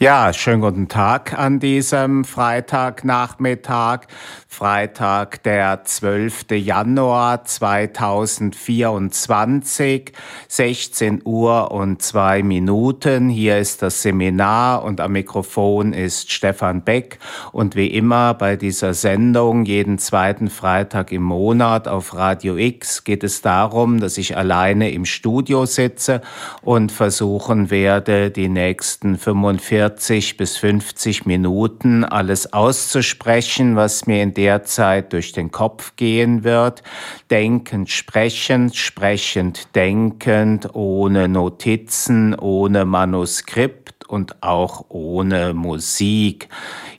Ja, schönen guten Tag an diesem Freitagnachmittag. Freitag, der 12. Januar 2024, 16 Uhr und zwei Minuten. Hier ist das Seminar und am Mikrofon ist Stefan Beck. Und wie immer bei dieser Sendung, jeden zweiten Freitag im Monat auf Radio X, geht es darum, dass ich alleine im Studio sitze und versuchen werde, die nächsten 45 40 bis 50 Minuten alles auszusprechen, was mir in der Zeit durch den Kopf gehen wird. Denkend, sprechend, sprechend, denkend, ohne Notizen, ohne Manuskript und auch ohne Musik.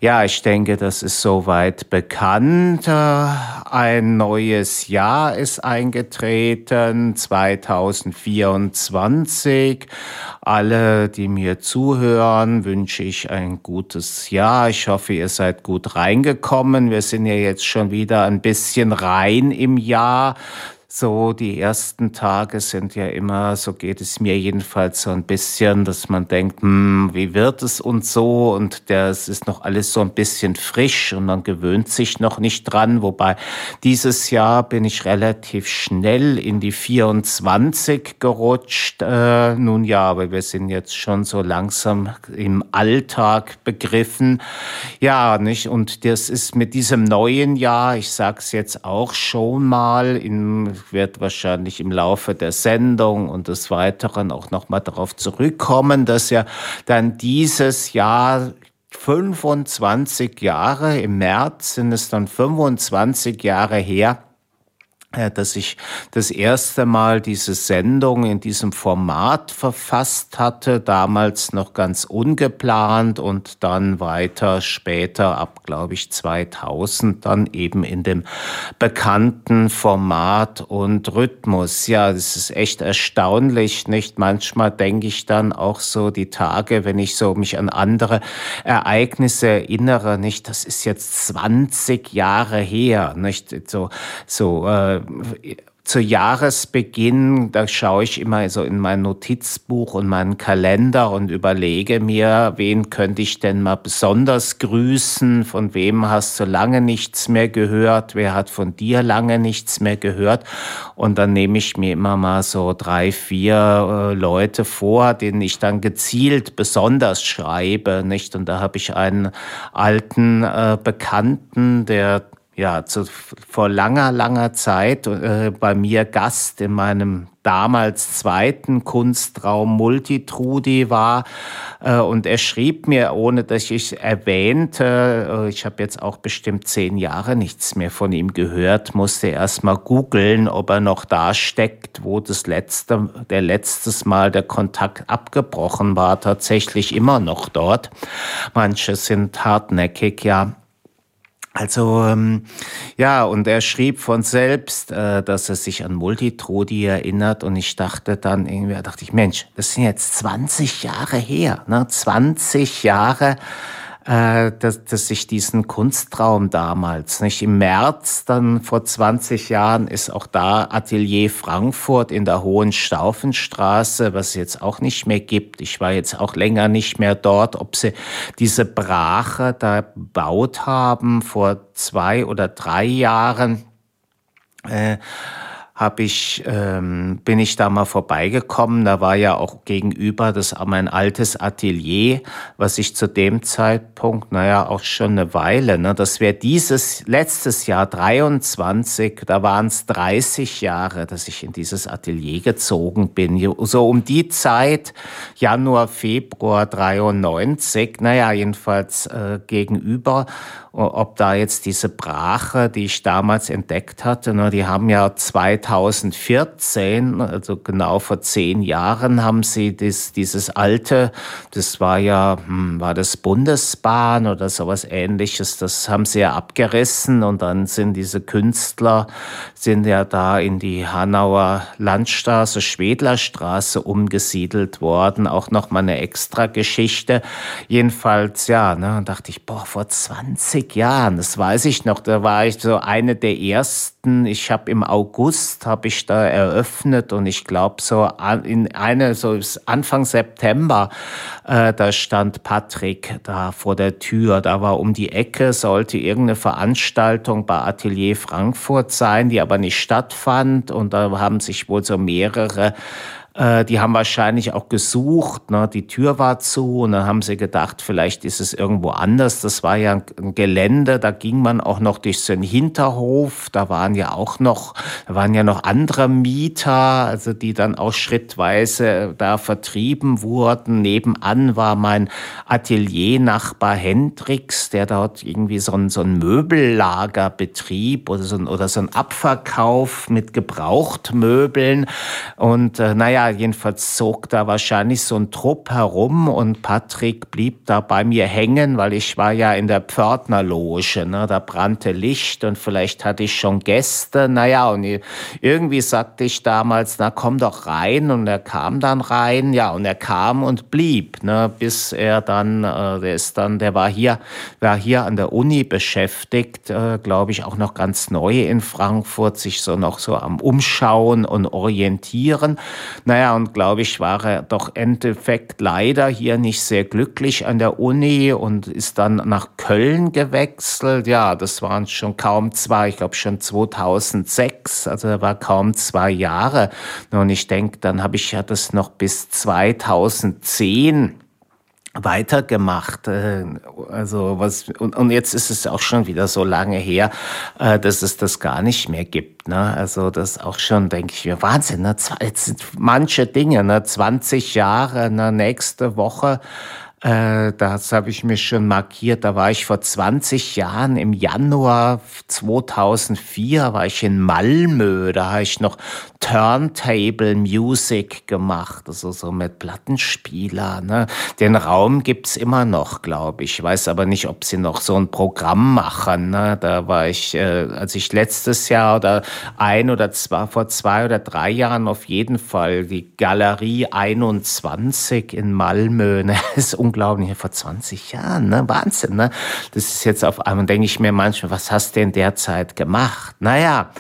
Ja, ich denke, das ist soweit bekannt. Ein neues Jahr ist eingetreten, 2024. Alle, die mir zuhören, wünsche ich ein gutes Jahr. Ich hoffe, ihr seid gut reingekommen. Wir sind ja jetzt schon wieder ein bisschen rein im Jahr. So, die ersten Tage sind ja immer, so geht es mir jedenfalls so ein bisschen, dass man denkt, hm, wie wird es und so und das ist noch alles so ein bisschen frisch und man gewöhnt sich noch nicht dran. Wobei dieses Jahr bin ich relativ schnell in die 24 gerutscht. Äh, nun ja, aber wir sind jetzt schon so langsam im Alltag begriffen. Ja, nicht? Und das ist mit diesem neuen Jahr, ich sag's jetzt auch schon mal, in wird wahrscheinlich im Laufe der Sendung und des Weiteren auch nochmal darauf zurückkommen, dass ja dann dieses Jahr 25 Jahre, im März sind es dann 25 Jahre her, dass ich das erste Mal diese Sendung in diesem Format verfasst hatte, damals noch ganz ungeplant und dann weiter später ab, glaube ich, 2000 dann eben in dem bekannten Format und Rhythmus. Ja, das ist echt erstaunlich, nicht? Manchmal denke ich dann auch so die Tage, wenn ich so mich an andere Ereignisse erinnere, nicht? Das ist jetzt 20 Jahre her, nicht? So, so, äh, zu Jahresbeginn, da schaue ich immer so in mein Notizbuch und meinen Kalender und überlege mir, wen könnte ich denn mal besonders grüßen, von wem hast du lange nichts mehr gehört, wer hat von dir lange nichts mehr gehört. Und dann nehme ich mir immer mal so drei, vier äh, Leute vor, denen ich dann gezielt besonders schreibe, nicht? Und da habe ich einen alten äh, Bekannten, der ja, zu, vor langer, langer Zeit äh, bei mir Gast in meinem damals zweiten Kunstraum Multitrudi war. Äh, und er schrieb mir, ohne dass ich erwähnte, äh, ich habe jetzt auch bestimmt zehn Jahre nichts mehr von ihm gehört, musste erst mal googeln, ob er noch da steckt, wo das letzte, der letztes Mal der Kontakt abgebrochen war, tatsächlich immer noch dort. Manche sind hartnäckig, ja. Also ähm, ja, und er schrieb von selbst, äh, dass er sich an Multitrodi erinnert und ich dachte dann irgendwie, dachte ich, Mensch, das sind jetzt 20 Jahre her, ne? 20 Jahre äh, dass, dass ich diesen Kunstraum damals, nicht im März, dann vor 20 Jahren ist auch da Atelier Frankfurt in der Hohenstaufenstraße, was es jetzt auch nicht mehr gibt. Ich war jetzt auch länger nicht mehr dort, ob sie diese Brache da gebaut haben vor zwei oder drei Jahren. Äh, hab ich, ähm, bin ich da mal vorbeigekommen. Da war ja auch gegenüber das mein altes Atelier, was ich zu dem Zeitpunkt, naja, auch schon eine Weile, ne, das wäre dieses letztes Jahr 23, da waren es 30 Jahre, dass ich in dieses Atelier gezogen bin. So um die Zeit, Januar, Februar 93, naja, jedenfalls äh, gegenüber ob da jetzt diese Brache, die ich damals entdeckt hatte, ne, die haben ja 2014, also genau vor zehn Jahren, haben sie das, dieses alte, das war ja, hm, war das Bundesbahn oder sowas ähnliches, das haben sie ja abgerissen und dann sind diese Künstler, sind ja da in die Hanauer Landstraße, Schwedlerstraße umgesiedelt worden, auch nochmal eine extra Geschichte. Jedenfalls, ja, ne, dachte ich, boah, vor 20 Jahren, das weiß ich noch, da war ich so eine der ersten. Ich habe im August August habe ich da eröffnet und ich glaube so in eine so Anfang September äh, da stand Patrick da vor der Tür, da war um die Ecke sollte irgendeine Veranstaltung bei Atelier Frankfurt sein, die aber nicht stattfand. Und da haben sich wohl so mehrere äh, die haben wahrscheinlich auch gesucht, ne? die Tür war zu und dann haben sie gedacht, vielleicht ist es irgendwo anders. Das war ja ein Gelände, da ging man auch noch durch so einen Hinterhof, da waren ja auch noch, da waren ja noch andere Mieter, also die dann auch schrittweise da vertrieben wurden. Nebenan war mein Ateliernachbar Hendrix, der dort irgendwie so ein, so ein Möbellager betrieb oder so ein, oder so ein Abverkauf mit Gebrauchtmöbeln. Und äh, naja, jedenfalls zog da wahrscheinlich so ein Trupp herum und Patrick blieb da bei mir hängen, weil ich war ja in der Pförtnerloge, ne? da brannte Licht und vielleicht hatte ich schon Gäste. Naja, und irgendwie sagte ich damals, na komm doch rein und er kam dann rein, ja, und er kam und blieb, ne? bis er dann, äh, der ist dann, der war hier, war hier an der Uni beschäftigt, äh, glaube ich, auch noch ganz neu in Frankfurt, sich so noch so am Umschauen und orientieren. Naja, und glaube ich, war er doch Endeffekt leider hier nicht sehr glücklich an der Uni und ist dann nach Köln gewechselt. Ja, das waren schon kaum zwei, ich glaube schon 2006, also er war kaum zwei Jahre. Und ich denke, dann habe ich ja das noch bis 2010 weitergemacht. Äh, also was und, und jetzt ist es auch schon wieder so lange her, äh, dass es das gar nicht mehr gibt. Ne? Also das auch schon, denke ich mir, Wahnsinn. Ne? Jetzt sind manche Dinge, ne? 20 Jahre, ne? nächste Woche äh, das habe ich mir schon markiert. Da war ich vor 20 Jahren im Januar 2004 war ich in Malmö. Da habe ich noch Turntable Music gemacht, also so mit Plattenspieler. Ne? Den Raum gibt's immer noch, glaube ich. Ich weiß aber nicht, ob sie noch so ein Programm machen. Ne? Da war ich, äh, als ich letztes Jahr oder ein oder zwei, vor zwei oder drei Jahren auf jeden Fall die Galerie 21 in Malmö. Ne? ist unglaublich, vor 20 Jahren, ne? Wahnsinn, ne? Das ist jetzt auf einmal, denke ich mir manchmal, was hast du in der Zeit gemacht? Naja,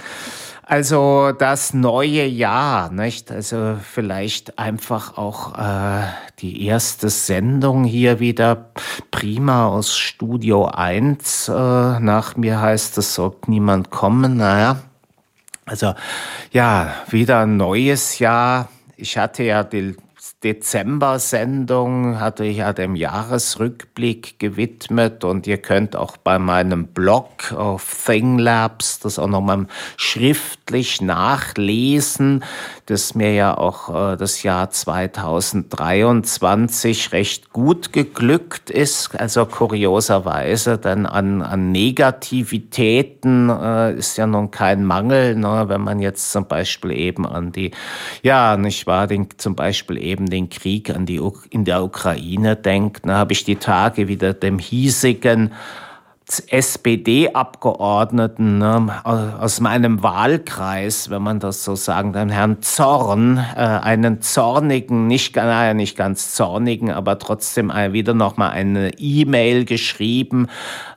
also das neue Jahr, nicht? Also vielleicht einfach auch äh, die erste Sendung hier wieder prima aus Studio 1. Äh, nach mir heißt es, sollte niemand kommen. Naja, also ja, wieder ein neues Jahr. Ich hatte ja die Dezember-Sendung hatte ich ja dem Jahresrückblick gewidmet und ihr könnt auch bei meinem Blog auf ThingLabs das auch nochmal schriftlich nachlesen, dass mir ja auch äh, das Jahr 2023 recht gut geglückt ist, also kurioserweise, denn an, an Negativitäten äh, ist ja nun kein Mangel, ne, wenn man jetzt zum Beispiel eben an die, ja, nicht wahr, den, zum Beispiel eben den Krieg an die, in der Ukraine denkt, da habe ich die Tage wieder dem hiesigen SPD-Abgeordneten ne, aus meinem Wahlkreis, wenn man das so sagen kann, Herrn Zorn, äh, einen zornigen, nicht, naja, nicht ganz zornigen, aber trotzdem wieder nochmal eine E-Mail geschrieben,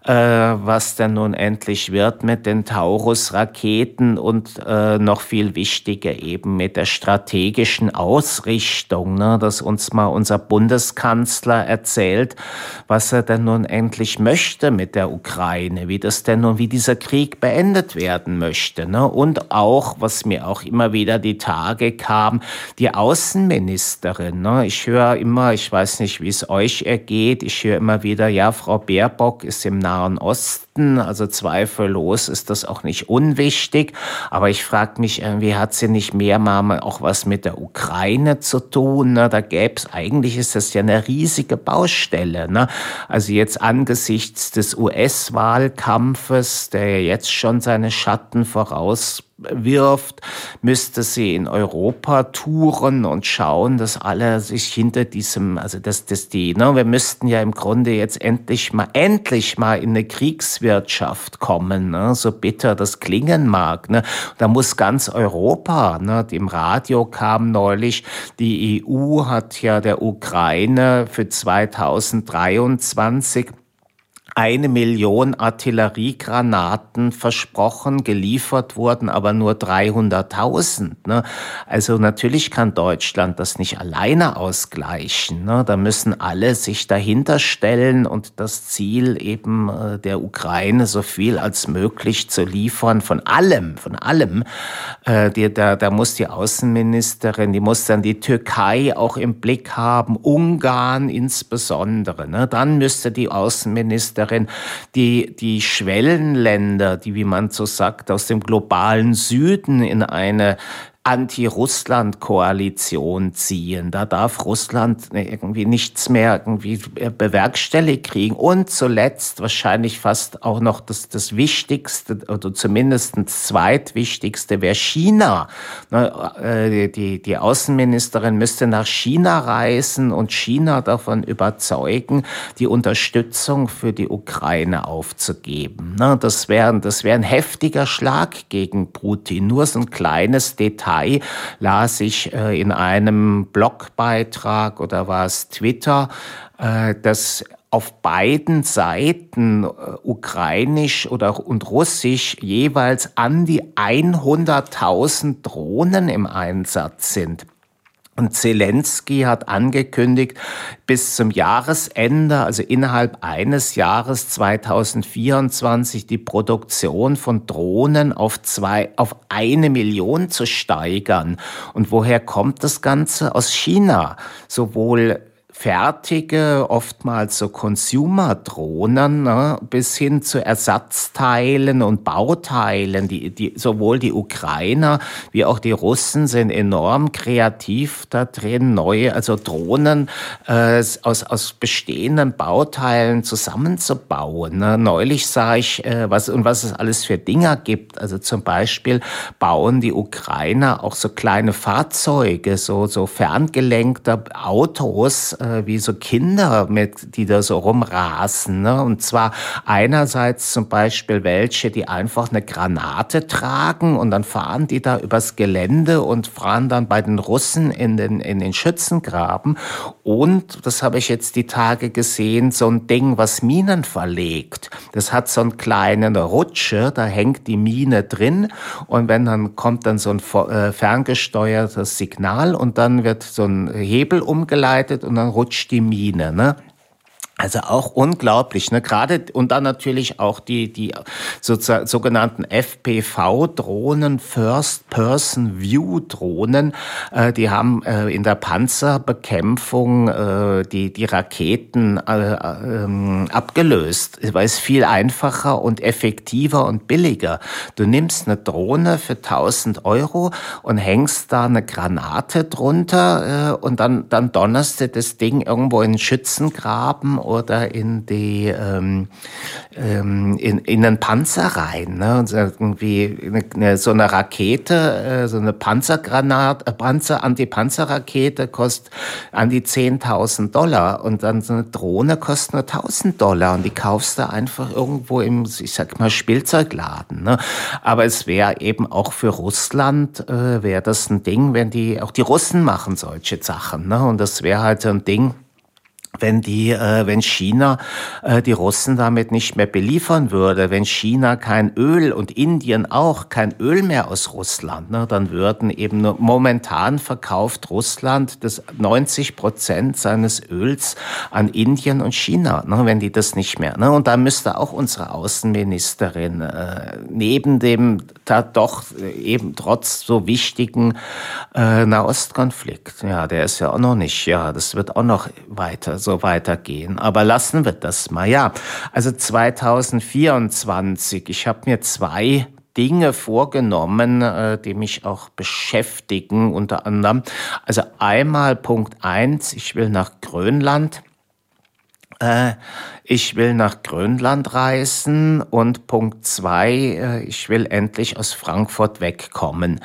äh, was denn nun endlich wird mit den Taurus-Raketen und äh, noch viel wichtiger eben mit der strategischen Ausrichtung, ne, dass uns mal unser Bundeskanzler erzählt, was er denn nun endlich möchte mit der Ukraine, wie das denn nun, wie dieser Krieg beendet werden möchte. Ne? Und auch, was mir auch immer wieder die Tage kam, die Außenministerin. Ne? Ich höre immer, ich weiß nicht, wie es euch ergeht, ich höre immer wieder, ja, Frau Baerbock ist im Nahen Osten, also zweifellos ist das auch nicht unwichtig. Aber ich frage mich, wie hat sie nicht mehr mal auch was mit der Ukraine zu tun? Ne? Da gäbe es, eigentlich ist das ja eine riesige Baustelle. Ne? Also jetzt angesichts des US-Wahlkampfes, der ja jetzt schon seine Schatten voraus wirft, müsste sie in Europa touren und schauen, dass alle sich hinter diesem, also dass das die, ne, wir müssten ja im Grunde jetzt endlich mal, endlich mal in eine Kriegswirtschaft kommen, ne, so bitter das klingen mag. Ne. Da muss ganz Europa, ne, im Radio kam neulich, die EU hat ja der Ukraine für 2023 eine Million Artilleriegranaten versprochen, geliefert wurden aber nur 300.000. Ne? Also natürlich kann Deutschland das nicht alleine ausgleichen. Ne? Da müssen alle sich dahinter stellen und das Ziel eben äh, der Ukraine so viel als möglich zu liefern von allem, von allem. Äh, die, da, da muss die Außenministerin, die muss dann die Türkei auch im Blick haben, Ungarn insbesondere. Ne? Dann müsste die Außenministerin Ministerin, die, die Schwellenländer, die, wie man so sagt, aus dem globalen Süden in eine Anti-Russland-Koalition ziehen. Da darf Russland irgendwie nichts mehr irgendwie bewerkstelligt kriegen. Und zuletzt wahrscheinlich fast auch noch das, das Wichtigste oder zumindest Zweitwichtigste wäre China. Äh, die, die Außenministerin müsste nach China reisen und China davon überzeugen, die Unterstützung für die Ukraine aufzugeben. Das wäre das wär ein heftiger Schlag gegen Putin. Nur so ein kleines Detail Partei las ich äh, in einem Blogbeitrag oder war es Twitter, äh, dass auf beiden Seiten, äh, ukrainisch oder und russisch, jeweils an die 100.000 Drohnen im Einsatz sind. Und Zelensky hat angekündigt, bis zum Jahresende, also innerhalb eines Jahres 2024, die Produktion von Drohnen auf zwei, auf eine Million zu steigern. Und woher kommt das Ganze? Aus China. Sowohl fertige, oftmals so Consumer-Drohnen, ne, bis hin zu Ersatzteilen und Bauteilen. Die, die, sowohl die Ukrainer wie auch die Russen sind enorm kreativ da drin, neue, also Drohnen äh, aus, aus bestehenden Bauteilen zusammenzubauen. Ne. Neulich sah ich, äh, was und was es alles für Dinger gibt. Also zum Beispiel bauen die Ukrainer auch so kleine Fahrzeuge, so, so ferngelenkte Autos, äh, äh, wie so Kinder, mit, die da so rumrasen. Ne? Und zwar einerseits zum Beispiel welche, die einfach eine Granate tragen und dann fahren die da übers Gelände und fahren dann bei den Russen in den, in den Schützengraben. Und, das habe ich jetzt die Tage gesehen, so ein Ding, was Minen verlegt. Das hat so einen kleinen Rutsche, da hängt die Mine drin und wenn dann kommt dann so ein äh, ferngesteuertes Signal und dann wird so ein Hebel umgeleitet und dann rutscht die Mine. Ne? Also auch unglaublich, ne? Gerade und dann natürlich auch die die sogenannten FPV-Drohnen, First Person View Drohnen, äh, die haben äh, in der Panzerbekämpfung äh, die die Raketen äh, ähm, abgelöst, weil es viel einfacher und effektiver und billiger. Du nimmst eine Drohne für 1000 Euro und hängst da eine Granate drunter äh, und dann dann donnerst du das Ding irgendwo in Schützengraben oder in die ähm, ähm, in, in einen Panzer rein. Ne? Und irgendwie eine, so eine Rakete, äh, so eine Panzergranat, äh, Panzer, Anti-Panzer-Rakete kostet an die 10.000 Dollar und dann so eine Drohne kostet nur 1.000 Dollar und die kaufst du einfach irgendwo im, ich sag mal, Spielzeugladen. Ne? Aber es wäre eben auch für Russland, äh, wäre das ein Ding, wenn die, auch die Russen machen solche Sachen. Ne? Und das wäre halt so ein Ding, wenn die, äh, wenn China äh, die Russen damit nicht mehr beliefern würde, wenn China kein Öl und Indien auch kein Öl mehr aus Russland, ne, dann würden eben momentan verkauft Russland das 90 Prozent seines Öls an Indien und China, ne, wenn die das nicht mehr. Ne, und da müsste auch unsere Außenministerin äh, neben dem da doch eben trotz so wichtigen äh, Nahostkonflikt, ja, der ist ja auch noch nicht, ja, das wird auch noch weiter so weitergehen. Aber lassen wir das mal. Ja, also 2024. Ich habe mir zwei Dinge vorgenommen, äh, die mich auch beschäftigen, unter anderem. Also einmal Punkt eins, ich will nach Grönland. Äh, ich will nach Grönland reisen und Punkt zwei, äh, ich will endlich aus Frankfurt wegkommen.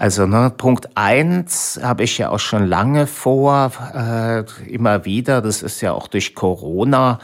Also ne, Punkt eins habe ich ja auch schon lange vor, äh, immer wieder. Das ist ja auch durch Corona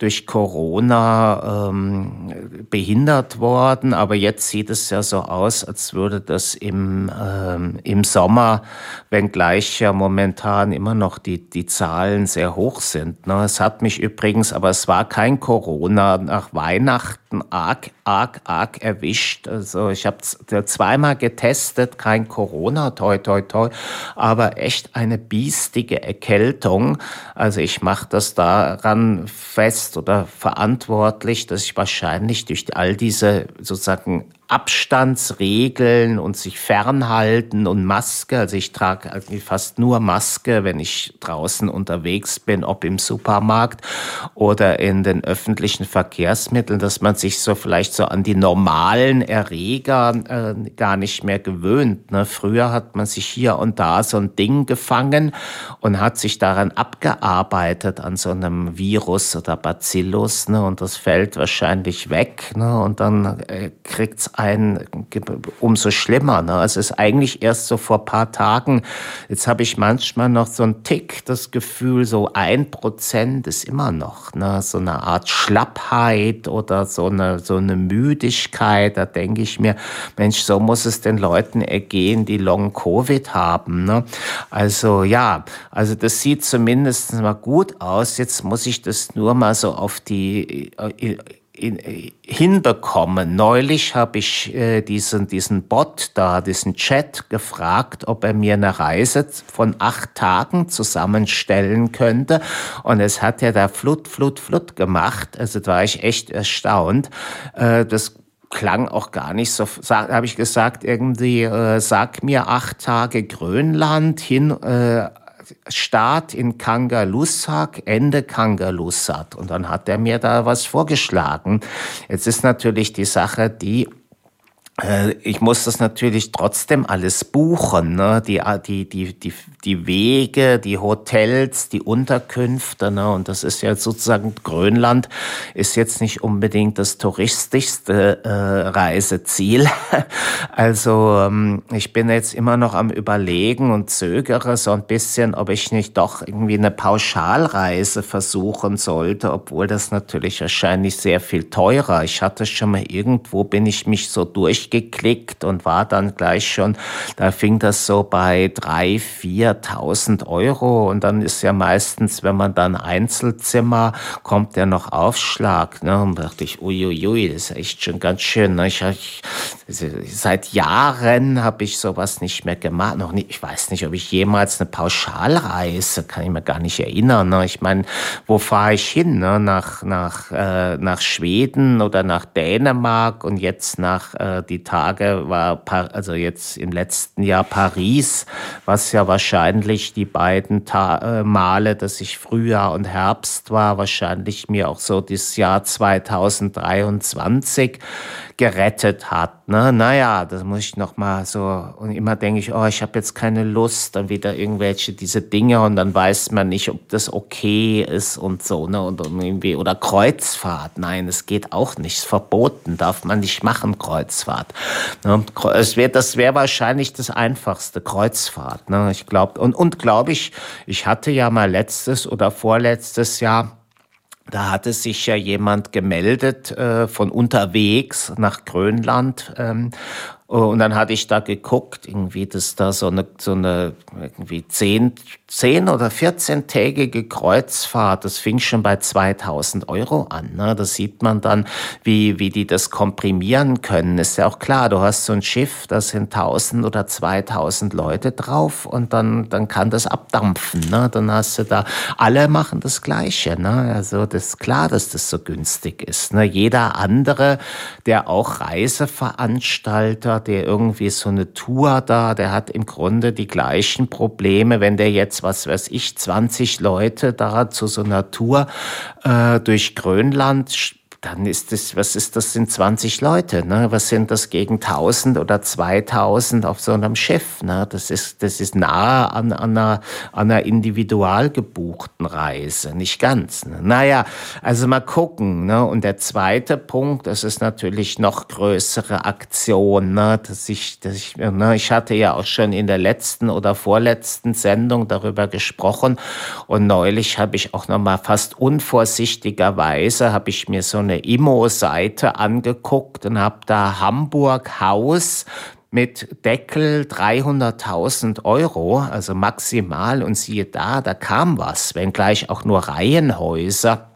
durch Corona ähm, behindert worden. Aber jetzt sieht es ja so aus, als würde das im, ähm, im Sommer, wenngleich ja momentan immer noch die, die Zahlen sehr hoch sind. Ne? Es hat mich übrigens, aber es war kein Corona, nach Weihnachten arg, arg, arg erwischt. Also ich habe zweimal getestet, kein Corona, toi, toi, toi, aber echt eine biestige Erkältung. Also ich mache das daran fest, oder verantwortlich, dass ich wahrscheinlich durch all diese sozusagen Abstandsregeln und sich fernhalten und Maske. Also ich trage eigentlich fast nur Maske, wenn ich draußen unterwegs bin, ob im Supermarkt oder in den öffentlichen Verkehrsmitteln, dass man sich so vielleicht so an die normalen Erreger äh, gar nicht mehr gewöhnt. Ne? Früher hat man sich hier und da so ein Ding gefangen und hat sich daran abgearbeitet an so einem Virus oder Bacillus ne? und das fällt wahrscheinlich weg ne? und dann äh, kriegt's ein, umso schlimmer. Ne? Also es ist eigentlich erst so vor paar Tagen, jetzt habe ich manchmal noch so einen Tick, das Gefühl, so ein Prozent ist immer noch ne? so eine Art Schlappheit oder so eine, so eine Müdigkeit. Da denke ich mir, Mensch, so muss es den Leuten ergehen, die Long-Covid haben. Ne? Also ja, also das sieht zumindest mal gut aus. Jetzt muss ich das nur mal so auf die äh, hinbekommen. Neulich habe ich äh, diesen, diesen Bot da, diesen Chat gefragt, ob er mir eine Reise von acht Tagen zusammenstellen könnte. Und es hat ja da flut, flut, flut gemacht. Also da war ich echt erstaunt. Äh, das klang auch gar nicht so, habe ich gesagt, irgendwie, äh, sag mir acht Tage Grönland hin, äh, Start in Kangalussak, Ende Kangalussak. Und dann hat er mir da was vorgeschlagen. Jetzt ist natürlich die Sache die, ich muss das natürlich trotzdem alles buchen, ne? die, die, die, die, die Wege, die Hotels, die Unterkünfte. Ne? Und das ist ja sozusagen, Grönland ist jetzt nicht unbedingt das touristischste äh, Reiseziel. also ähm, ich bin jetzt immer noch am Überlegen und zögere so ein bisschen, ob ich nicht doch irgendwie eine Pauschalreise versuchen sollte, obwohl das natürlich wahrscheinlich sehr viel teurer. Ich hatte schon mal irgendwo, bin ich mich so durch geklickt und war dann gleich schon, da fing das so bei drei, 4.000 Euro und dann ist ja meistens, wenn man dann Einzelzimmer, kommt ja noch Aufschlag. Ne? Und da dachte ich, uiuiui, das ist echt schon ganz schön. Ne? Ich, ich, seit Jahren habe ich sowas nicht mehr gemacht. Noch nie, ich weiß nicht, ob ich jemals eine Pauschalreise, kann ich mir gar nicht erinnern. Ne? Ich meine, wo fahre ich hin? Ne? Nach, nach, äh, nach Schweden oder nach Dänemark und jetzt nach äh, die Tage war, also jetzt im letzten Jahr Paris, was ja wahrscheinlich die beiden Ta äh, Male, dass ich Frühjahr und Herbst war, wahrscheinlich mir auch so das Jahr 2023 gerettet hat. Ne? Naja, das muss ich noch mal so und immer denke ich, oh, ich habe jetzt keine Lust, dann wieder irgendwelche diese Dinge und dann weiß man nicht, ob das okay ist und so ne und irgendwie oder Kreuzfahrt. Nein, es geht auch nicht, ist verboten, darf man nicht machen Kreuzfahrt. Ne? Es wäre das wäre wahrscheinlich das einfachste Kreuzfahrt. Ne? Ich glaube und und glaube ich, ich hatte ja mal letztes oder vorletztes Jahr da hatte sich ja jemand gemeldet äh, von unterwegs nach Grönland ähm, und dann hatte ich da geguckt, irgendwie, dass da so eine, so eine irgendwie zehn, zehn oder 14-tägige Kreuzfahrt, das fing schon bei 2000 Euro an. Ne? Da sieht man dann, wie, wie die das komprimieren können. Ist ja auch klar, du hast so ein Schiff, da sind 1000 oder 2000 Leute drauf und dann, dann kann das abdampfen. Ne? Dann hast du da, alle machen das Gleiche. Ne? Also das ist klar, dass das so günstig ist. Ne? Jeder andere, der auch Reiseveranstalter der irgendwie so eine Tour da, der hat im Grunde die gleichen Probleme, wenn der jetzt, was weiß ich, 20 Leute da zu so einer Tour äh, durch Grönland dann ist das, was ist das, sind 20 Leute, ne? Was sind das gegen 1000 oder 2000 auf so einem Schiff, ne? Das ist, das ist nahe an, an, einer, an einer individual gebuchten Reise, nicht ganz. Ne? Naja, also mal gucken, ne? Und der zweite Punkt, das ist natürlich noch größere Aktion, ne? Dass ich, dass ich, ne? Ich hatte ja auch schon in der letzten oder vorletzten Sendung darüber gesprochen und neulich habe ich auch noch mal fast unvorsichtigerweise habe ich mir so eine Immo-Seite angeguckt und habe da Hamburg Haus mit Deckel 300.000 Euro, also maximal. Und siehe da, da kam was, wenngleich auch nur Reihenhäuser.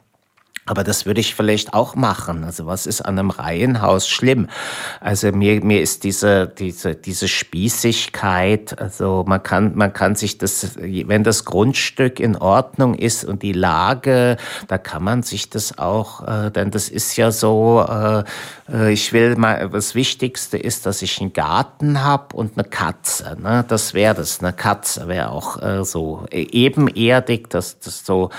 Aber das würde ich vielleicht auch machen. Also was ist an einem Reihenhaus schlimm? Also mir, mir ist diese, diese, diese Spießigkeit, also man kann, man kann sich das, wenn das Grundstück in Ordnung ist und die Lage, da kann man sich das auch, äh, denn das ist ja so, äh, äh ich will mal, das Wichtigste ist, dass ich einen Garten habe und eine Katze. Ne? Das wäre das, eine Katze wäre auch äh, so ebenerdig, dass das so,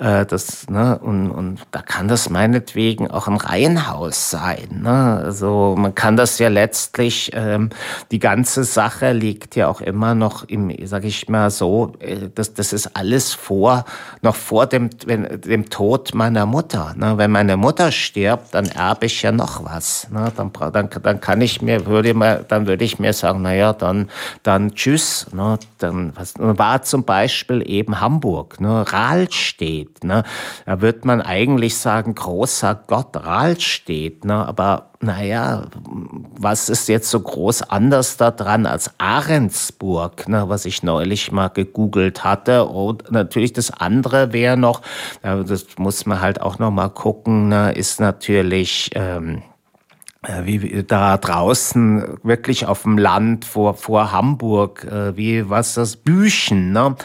äh, das, ne? und, und da kann das meinetwegen auch ein Reihenhaus sein. Ne? Also man kann das ja letztlich, ähm, die ganze Sache liegt ja auch immer noch im, sage ich mal so, äh, das, das ist alles vor, noch vor dem, wenn, dem Tod meiner Mutter. Ne? Wenn meine Mutter stirbt, dann erbe ich ja noch was. Ne? Dann, dann, dann kann ich mir, würde mal, dann würde ich mir sagen, naja, dann, dann tschüss. Ne? Dann was, war zum Beispiel eben Hamburg, ne? Rahlstedt. Ne? Da wird man eigentlich eigentlich sagen, großer Gott, Rahl steht, ne? aber naja, was ist jetzt so groß anders daran als Ahrensburg, ne, was ich neulich mal gegoogelt hatte. Und natürlich das andere wäre noch, das muss man halt auch noch mal gucken, ne, ist natürlich... Ähm, äh, wie da draußen wirklich auf dem Land vor, vor Hamburg, äh, wie was das Büchen, ne?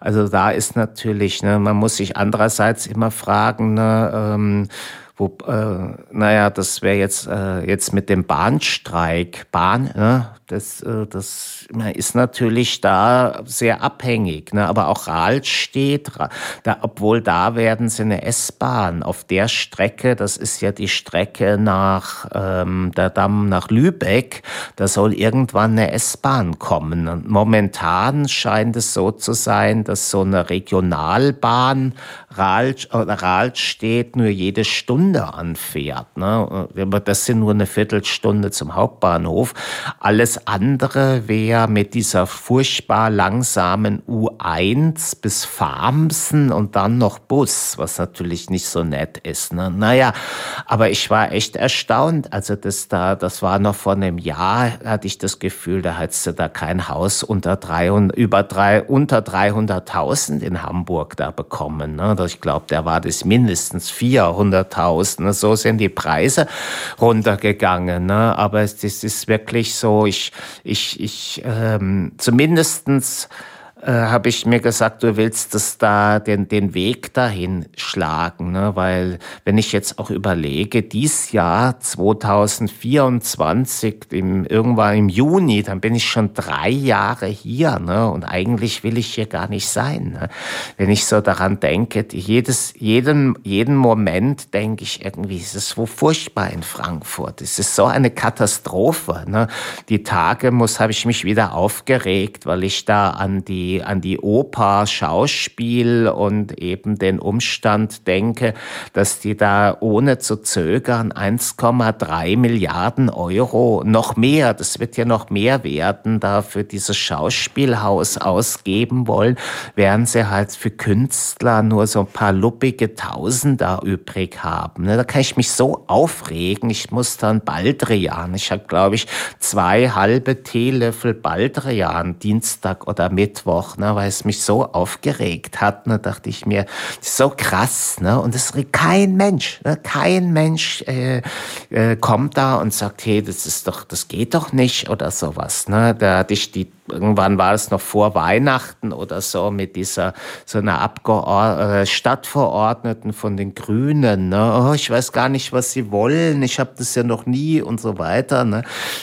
Also da ist natürlich, ne, man muss sich andererseits immer fragen, ne, ähm, wo, äh, naja, das wäre jetzt, äh, jetzt mit dem Bahnstreik, Bahn, ne? das, äh, das ist natürlich da sehr abhängig. Ne? Aber auch Rahlstedt, da, obwohl da werden sie eine S-Bahn auf der Strecke, das ist ja die Strecke nach ähm, der Damm nach Lübeck, da soll irgendwann eine S-Bahn kommen. Und momentan scheint es so zu sein, dass so eine Regionalbahn Rahl, Rahlstedt nur jede Stunde anfährt. Ne? Das sind nur eine Viertelstunde zum Hauptbahnhof. Alles andere wäre mit dieser furchtbar langsamen U1 bis Farmsen und dann noch Bus, was natürlich nicht so nett ist. Ne? Naja, aber ich war echt erstaunt. Also das da, das war noch vor einem Jahr, hatte ich das Gefühl, da hattest du da kein Haus unter 300, über drei, unter 300.000 in Hamburg da bekommen. Ne? Ich glaube, der war das mindestens 400.000. Ne? So sind die Preise runtergegangen. Ne? Aber es, das ist wirklich so, ich, ich, ich ähm, zumindestens äh, habe ich mir gesagt, du willst das da den, den Weg dahin schlagen, ne? weil wenn ich jetzt auch überlege, dies Jahr 2024, im, irgendwann im Juni, dann bin ich schon drei Jahre hier ne? und eigentlich will ich hier gar nicht sein. Ne? Wenn ich so daran denke, jedes, jeden, jeden Moment denke ich irgendwie, es ist so furchtbar in Frankfurt. Es ist so eine Katastrophe. Ne? Die Tage muss, habe ich mich wieder aufgeregt, weil ich da an die an die Oper, Schauspiel und eben den Umstand denke, dass die da ohne zu zögern 1,3 Milliarden Euro noch mehr, das wird ja noch mehr werden, da für dieses Schauspielhaus ausgeben wollen, während sie halt für Künstler nur so ein paar luppige Tausender übrig haben. Ne, da kann ich mich so aufregen. Ich muss dann Baldrian, ich habe glaube ich zwei halbe Teelöffel Baldrian Dienstag oder Mittwoch auch, ne, weil es mich so aufgeregt hat. Ne, dachte ich mir, so krass. Ne, und es kein Mensch, ne, kein Mensch äh, äh, kommt da und sagt, hey, das ist doch, das geht doch nicht oder sowas. Ne. Da hatte ich die irgendwann war es noch vor Weihnachten oder so mit dieser so einer Abgeord äh, Stadtverordneten von den Grünen. Ne? Oh, ich weiß gar nicht, was sie wollen. Ich habe das ja noch nie und so weiter. Ne?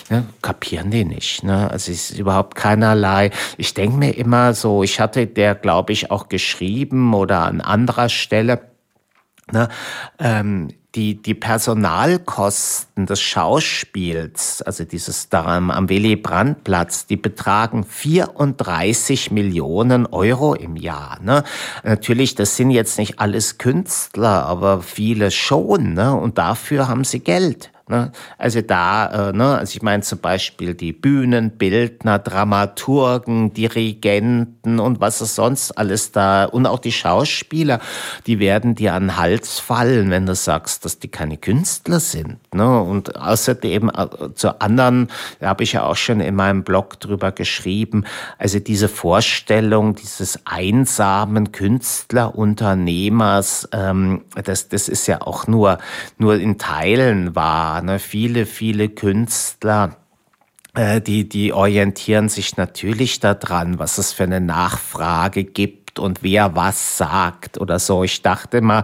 Ja, kapieren die nicht. Ne? Also es ist überhaupt keinerlei. Ich denke mir immer so, ich hatte der, glaube ich, auch geschrieben oder an anderer Stelle. Ne? Ähm, die, die Personalkosten des Schauspiels, also dieses da am Willy Brandt-Platz, die betragen 34 Millionen Euro im Jahr. Ne? Natürlich, das sind jetzt nicht alles Künstler, aber viele schon. Ne? Und dafür haben sie Geld. Ne? Also da, äh, ne, also ich meine zum Beispiel die Bühnenbildner, Dramaturgen, Dirigenten und was es sonst alles da und auch die Schauspieler, die werden dir an den Hals fallen, wenn du sagst, dass die keine Künstler sind. Ne? Und außerdem äh, zu anderen, da habe ich ja auch schon in meinem Blog drüber geschrieben, also diese Vorstellung dieses einsamen Künstlerunternehmers, ähm, das, das ist ja auch nur, nur in Teilen wahr Ne? Viele, viele Künstler, äh, die, die orientieren sich natürlich daran, was es für eine Nachfrage gibt und wer was sagt oder so. Ich dachte mal,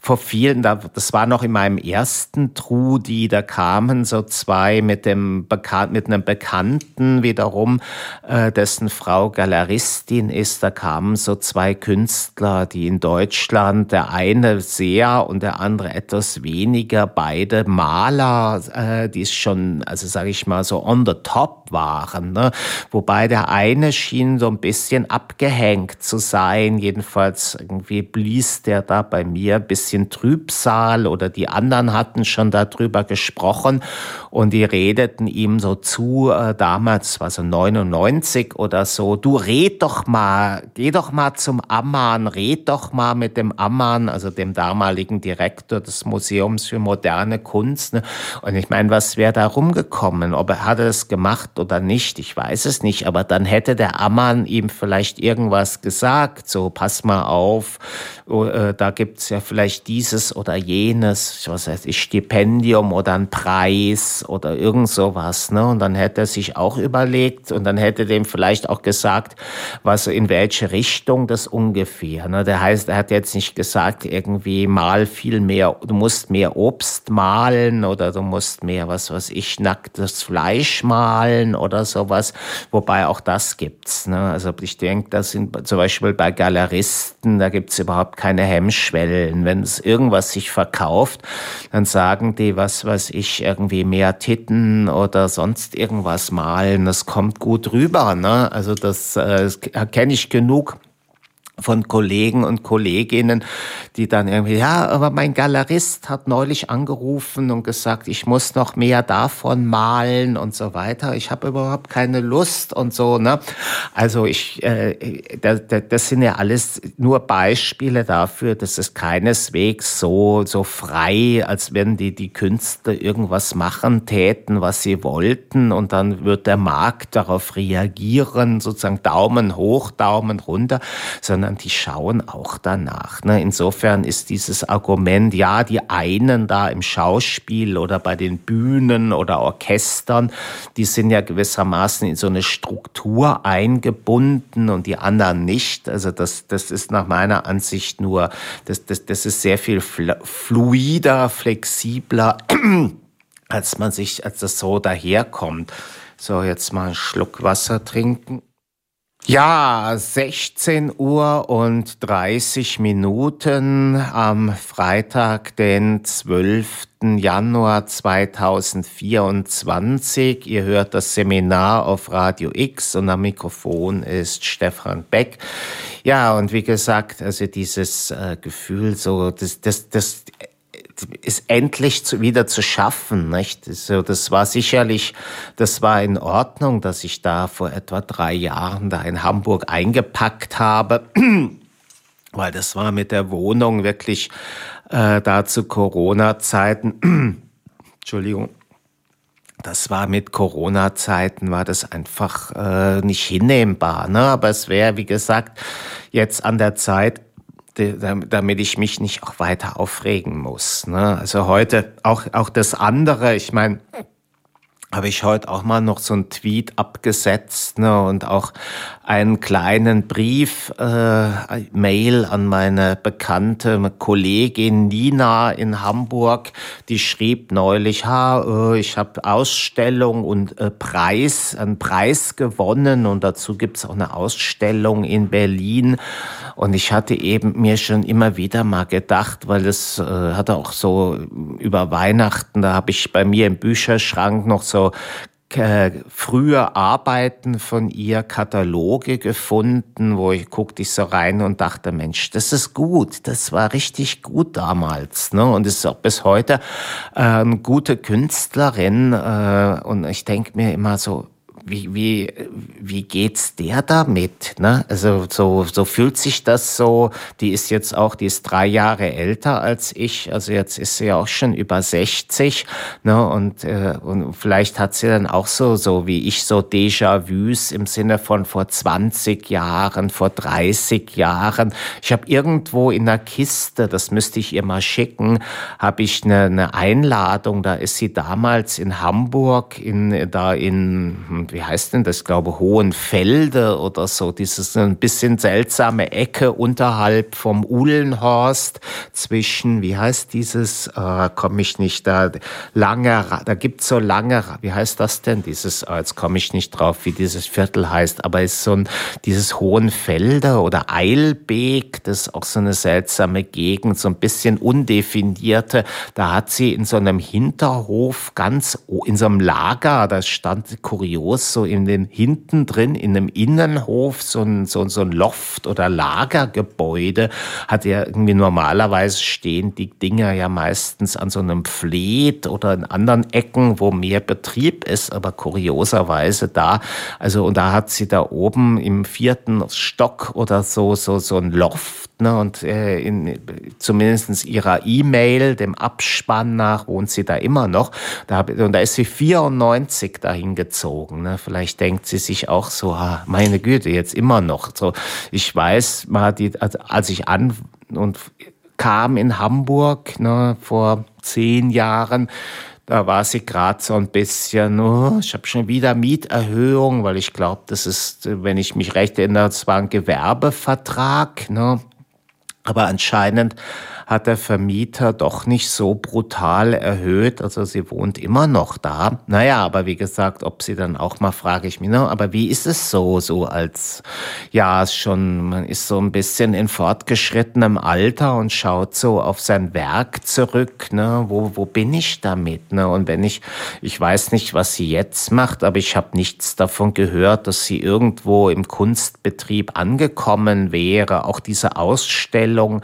vor vielen, das war noch in meinem ersten Trudi, da kamen so zwei mit dem Bekan mit einem Bekannten wiederum, äh, dessen Frau Galeristin ist. Da kamen so zwei Künstler, die in Deutschland, der eine sehr und der andere etwas weniger, beide Maler, äh, die schon, also sage ich mal, so on the top waren. Ne? Wobei der eine schien so ein bisschen abgehängt zu sein sein. Jedenfalls irgendwie blies der da bei mir ein bisschen Trübsal oder die anderen hatten schon darüber gesprochen und die redeten ihm so zu, äh, damals war so 99 oder so, du red doch mal, geh doch mal zum Ammann, red doch mal mit dem Ammann, also dem damaligen Direktor des Museums für moderne Kunst. Ne? Und ich meine, was wäre da rumgekommen? Ob er hatte es gemacht oder nicht, ich weiß es nicht, aber dann hätte der Ammann ihm vielleicht irgendwas gesagt, sagt, so pass mal auf, äh, da gibt's ja vielleicht dieses oder jenes, was heißt ich, Stipendium oder ein Preis oder irgend sowas. Ne? Und dann hätte er sich auch überlegt und dann hätte dem vielleicht auch gesagt, was in welche Richtung das ungefähr. Ne? Der heißt, er hat jetzt nicht gesagt, irgendwie mal viel mehr, du musst mehr Obst malen oder du musst mehr, was weiß ich, nacktes Fleisch malen oder sowas. Wobei auch das gibt's. Ne? Also ich denke, das sind zum Beispiel bei Galeristen, da gibt's überhaupt keine Hemmschwellen. Wenn es irgendwas sich verkauft, dann sagen die, was weiß ich, irgendwie mehr Titten oder sonst irgendwas malen. Das kommt gut rüber. Ne? Also das, äh, das kenne ich genug von Kollegen und Kolleginnen, die dann irgendwie, ja, aber mein Galerist hat neulich angerufen und gesagt, ich muss noch mehr davon malen und so weiter. Ich habe überhaupt keine Lust und so. Ne? Also ich, äh, das, das sind ja alles nur Beispiele dafür, dass es keineswegs so so frei, als wenn die die Künstler irgendwas machen täten, was sie wollten und dann wird der Markt darauf reagieren, sozusagen Daumen hoch, Daumen runter, sondern sondern die schauen auch danach. Ne? Insofern ist dieses Argument, ja, die einen da im Schauspiel oder bei den Bühnen oder Orchestern, die sind ja gewissermaßen in so eine Struktur eingebunden und die anderen nicht. Also das, das ist nach meiner Ansicht nur, das, das, das ist sehr viel fluider, flexibler, als man sich, als das so daherkommt. So, jetzt mal einen Schluck Wasser trinken. Ja, 16 Uhr und 30 Minuten am Freitag, den 12. Januar 2024. Ihr hört das Seminar auf Radio X und am Mikrofon ist Stefan Beck. Ja, und wie gesagt, also dieses äh, Gefühl, so, das, das, das ist endlich zu, wieder zu schaffen. Nicht? So, das war sicherlich, das war in Ordnung, dass ich da vor etwa drei Jahren da in Hamburg eingepackt habe, weil das war mit der Wohnung wirklich äh, da zu Corona-Zeiten. Entschuldigung. Das war mit Corona-Zeiten, war das einfach äh, nicht hinnehmbar. Ne? Aber es wäre, wie gesagt, jetzt an der Zeit, damit ich mich nicht auch weiter aufregen muss. Ne? Also heute auch, auch das andere, ich meine, habe ich heute auch mal noch so einen Tweet abgesetzt ne, und auch einen kleinen Brief, äh, Mail an meine bekannte Kollegin Nina in Hamburg, die schrieb neulich, ha, äh, ich habe Ausstellung und äh, Preis, einen Preis gewonnen und dazu gibt's auch eine Ausstellung in Berlin. Und ich hatte eben mir schon immer wieder mal gedacht, weil es äh, hatte auch so über Weihnachten, da habe ich bei mir im Bücherschrank noch so so äh, frühe Arbeiten von ihr, Kataloge gefunden, wo ich guckte ich so rein und dachte, Mensch, das ist gut, das war richtig gut damals, ne? Und ist auch bis heute äh, gute Künstlerin. Äh, und ich denke mir immer so, wie, wie, wie geht's der damit? Ne? Also so, so fühlt sich das so. Die ist jetzt auch, die ist drei Jahre älter als ich. Also jetzt ist sie auch schon über 60. Ne? Und, äh, und vielleicht hat sie dann auch so, so wie ich, so Déjà-vus im Sinne von vor 20 Jahren, vor 30 Jahren. Ich habe irgendwo in der Kiste, das müsste ich ihr mal schicken, habe ich eine, eine Einladung. Da ist sie damals in Hamburg, in, da in, hm, wie heißt denn das, ich glaube Hohenfelde oder so, dieses ein bisschen seltsame Ecke unterhalb vom Uhlenhorst zwischen, wie heißt dieses, äh, komme ich nicht da, lange, da gibt's so lange, wie heißt das denn, dieses, äh, jetzt komme ich nicht drauf, wie dieses Viertel heißt, aber ist so ein, dieses Hohenfelde oder Eilbeek, das ist auch so eine seltsame Gegend, so ein bisschen undefinierte, da hat sie in so einem Hinterhof ganz, in so einem Lager, da stand kurios so in dem hinten drin, in einem Innenhof, so ein, so, so ein Loft- oder Lagergebäude, hat ja irgendwie normalerweise stehen die Dinger ja meistens an so einem Fleet oder in anderen Ecken, wo mehr Betrieb ist, aber kurioserweise da, also und da hat sie da oben im vierten Stock oder so, so, so ein Loft, ne, und äh, in, zumindest ihrer E-Mail, dem Abspann nach, wohnt sie da immer noch, da, und da ist sie 94 dahin gezogen, ne, Vielleicht denkt sie sich auch so, ah, meine Güte, jetzt immer noch. So, ich weiß mal, die, als ich an und kam in Hamburg ne, vor zehn Jahren, da war sie gerade so ein bisschen, oh, ich habe schon wieder Mieterhöhung, weil ich glaube, das ist, wenn ich mich recht erinnere, es war ein Gewerbevertrag. Ne? Aber anscheinend hat der Vermieter doch nicht so brutal erhöht. Also sie wohnt immer noch da. Naja, aber wie gesagt, ob sie dann auch mal, frage ich mich, ne, aber wie ist es so, so als, ja, schon, man ist so ein bisschen in fortgeschrittenem Alter und schaut so auf sein Werk zurück, ne, wo, wo bin ich damit, ne, und wenn ich, ich weiß nicht, was sie jetzt macht, aber ich habe nichts davon gehört, dass sie irgendwo im Kunstbetrieb angekommen wäre. Auch diese Ausstellung,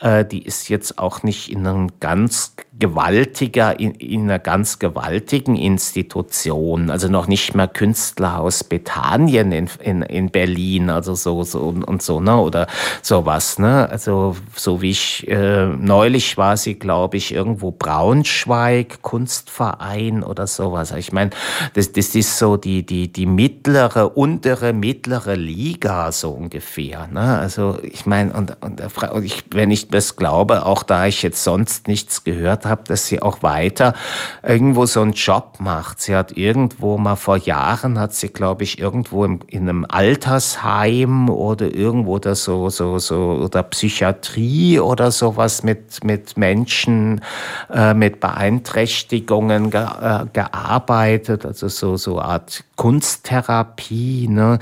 äh, die ist jetzt auch nicht in einem ganz gewaltiger, in, in, einer ganz gewaltigen Institution, also noch nicht mehr Künstlerhaus Bethanien in, in, in Berlin, also so, so und so, ne, oder sowas, ne, also so wie ich, äh, neulich war sie, glaube ich, irgendwo Braunschweig, Kunstverein oder sowas. Ich meine, das, das ist so die, die, die mittlere, untere, mittlere Liga, so ungefähr, ne, also ich meine, und, und, und ich, wenn ich das glaube, auch da ich jetzt sonst nichts gehört habe, habe, dass sie auch weiter irgendwo so einen Job macht. Sie hat irgendwo mal vor Jahren, hat sie, glaube ich, irgendwo im, in einem Altersheim oder irgendwo da so, so, so, oder Psychiatrie oder sowas mit, mit Menschen äh, mit Beeinträchtigungen ge, äh, gearbeitet, also so, so Art Kunsttherapie, ne?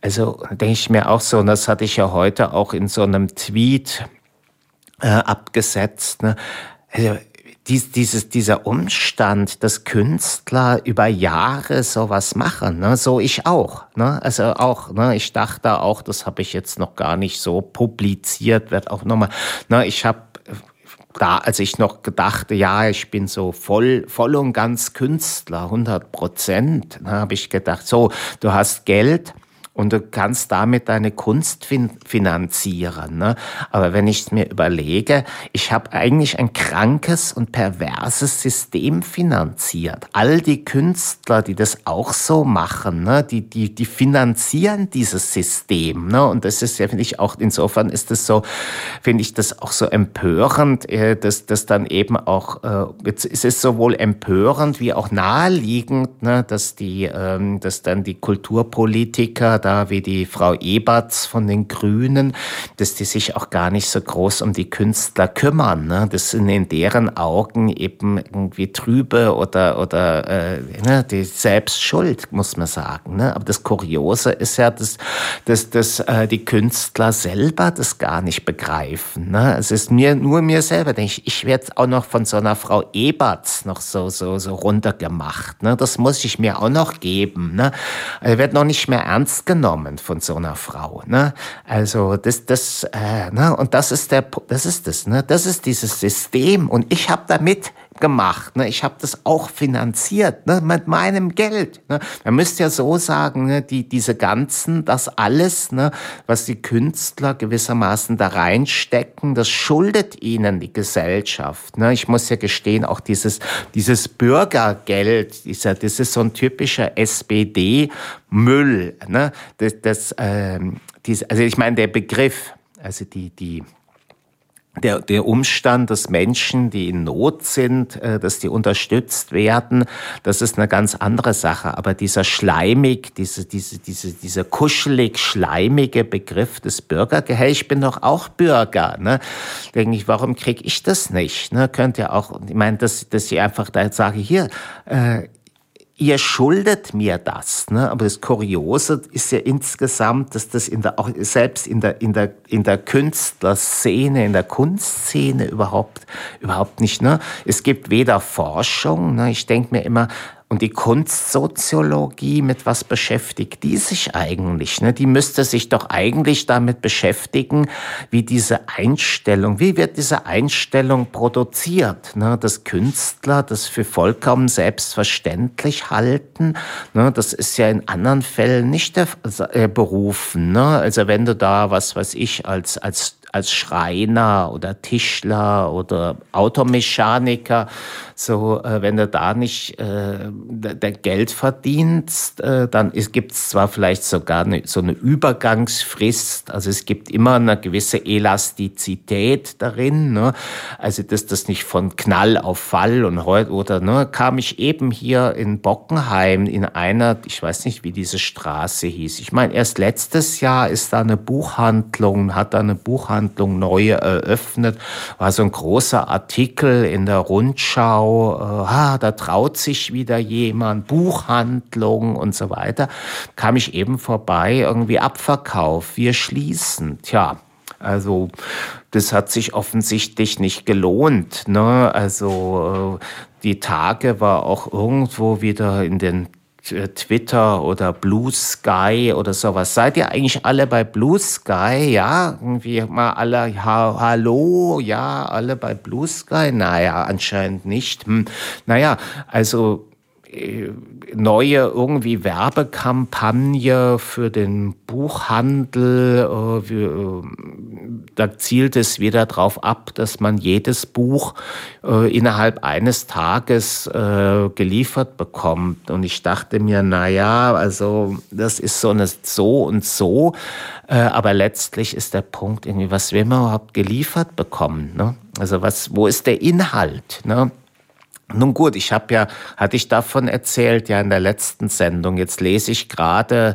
Also denke ich mir auch so, und das hatte ich ja heute auch in so einem Tweet äh, abgesetzt. Ne? Also dies, dieses, dieser Umstand, dass Künstler über Jahre sowas machen, ne? so ich auch. Ne? Also auch, ne? ich dachte auch, das habe ich jetzt noch gar nicht so publiziert, wird auch nochmal, ne? ich habe da, als ich noch gedachte, ja, ich bin so voll, voll und ganz Künstler, 100 Prozent, habe ich gedacht, so, du hast Geld, und du kannst damit deine Kunst fin finanzieren. Ne? Aber wenn ich mir überlege, ich habe eigentlich ein krankes und perverses System finanziert. All die Künstler, die das auch so machen, ne? die, die, die finanzieren dieses System. Ne? Und das ist ja, finde ich, auch insofern ist es so, finde ich das auch so empörend, äh, dass das dann eben auch, äh, jetzt ist es sowohl empörend wie auch naheliegend, ne, dass die, ähm, dass dann die Kulturpolitiker da wie die Frau Eberts von den Grünen, dass die sich auch gar nicht so groß um die Künstler kümmern. Ne? Das sind in deren Augen eben irgendwie trübe oder, oder äh, ne, die Selbstschuld, muss man sagen. Ne? Aber das Kuriose ist ja, dass, dass, dass äh, die Künstler selber das gar nicht begreifen. Ne? Es ist mir nur mir selber, denke ich, ich werde auch noch von so einer Frau Eberts noch so, so, so runtergemacht. Ne? Das muss ich mir auch noch geben. Ne? Er wird noch nicht mehr ernst genommen von so einer Frau. Ne? Also das, das, äh, ne? und das ist der, das ist das, ne? Das ist dieses System. Und ich habe damit gemacht. Ne? Ich habe das auch finanziert ne? mit meinem Geld. Ne? Man müsste ja so sagen, ne? die, diese ganzen, das alles, ne? was die Künstler gewissermaßen da reinstecken, das schuldet ihnen die Gesellschaft. Ne? Ich muss ja gestehen, auch dieses, dieses Bürgergeld, dieser, das ist so ein typischer SPD-Müll. Ne? Das, das, ähm, also ich meine, der Begriff, also die, die, der, der Umstand, dass Menschen, die in Not sind, äh, dass die unterstützt werden, das ist eine ganz andere Sache. Aber dieser schleimig, diese, diese, diese, dieser kuschelig schleimige Begriff des Bürgergelds, hey, ich bin doch auch Bürger, ne? Denke ich, warum kriege ich das nicht? Ne? Könnt ihr auch, ich meine, dass, dass ich einfach da sage, hier, äh, ihr schuldet mir das. Ne? Aber das Kuriose ist ja insgesamt, dass das in der, auch selbst in der, in der, in der Künstlerszene, in der Kunstszene überhaupt, überhaupt nicht. Ne? Es gibt weder Forschung, ne? ich denke mir immer, und die Kunstsoziologie, mit was beschäftigt die sich eigentlich? Ne? Die müsste sich doch eigentlich damit beschäftigen, wie diese Einstellung, wie wird diese Einstellung produziert? Ne? Dass Künstler das für vollkommen selbstverständlich halten. Ne? Das ist ja in anderen Fällen nicht der, äh, berufen. Ne? Also wenn du da, was weiß ich, als, als als Schreiner oder Tischler oder Automechaniker, so äh, wenn du da nicht äh, der Geld verdienst, äh, dann gibt es zwar vielleicht sogar eine, so eine Übergangsfrist, also es gibt immer eine gewisse Elastizität darin, ne? also dass das nicht von Knall auf Fall und heute oder ne, kam ich eben hier in Bockenheim in einer, ich weiß nicht, wie diese Straße hieß. Ich meine, erst letztes Jahr ist da eine Buchhandlung, hat da eine Buchhandlung Buchhandlung neu eröffnet. War so ein großer Artikel in der Rundschau. Ah, da traut sich wieder jemand. Buchhandlung und so weiter. Kam ich eben vorbei, irgendwie Abverkauf. Wir schließen. Tja, also das hat sich offensichtlich nicht gelohnt. Ne? Also äh, die Tage war auch irgendwo wieder in den Twitter oder Blue Sky oder sowas. Seid ihr eigentlich alle bei Blue Sky? Ja, irgendwie mal alle, ha, hallo, ja, alle bei Blue Sky? Naja, anscheinend nicht. Hm. Naja, also äh, neue irgendwie Werbekampagne für den Buchhandel. Äh, da zielt es wieder darauf ab, dass man jedes Buch äh, innerhalb eines Tages geliefert bekommt. Und ich dachte mir, na ja, also das ist so eine so und so. Aber letztlich ist der Punkt irgendwie, was will man überhaupt geliefert bekommen? Ne? Also was, wo ist der Inhalt? Ne? Nun gut, ich habe ja, hatte ich davon erzählt, ja in der letzten Sendung. Jetzt lese ich gerade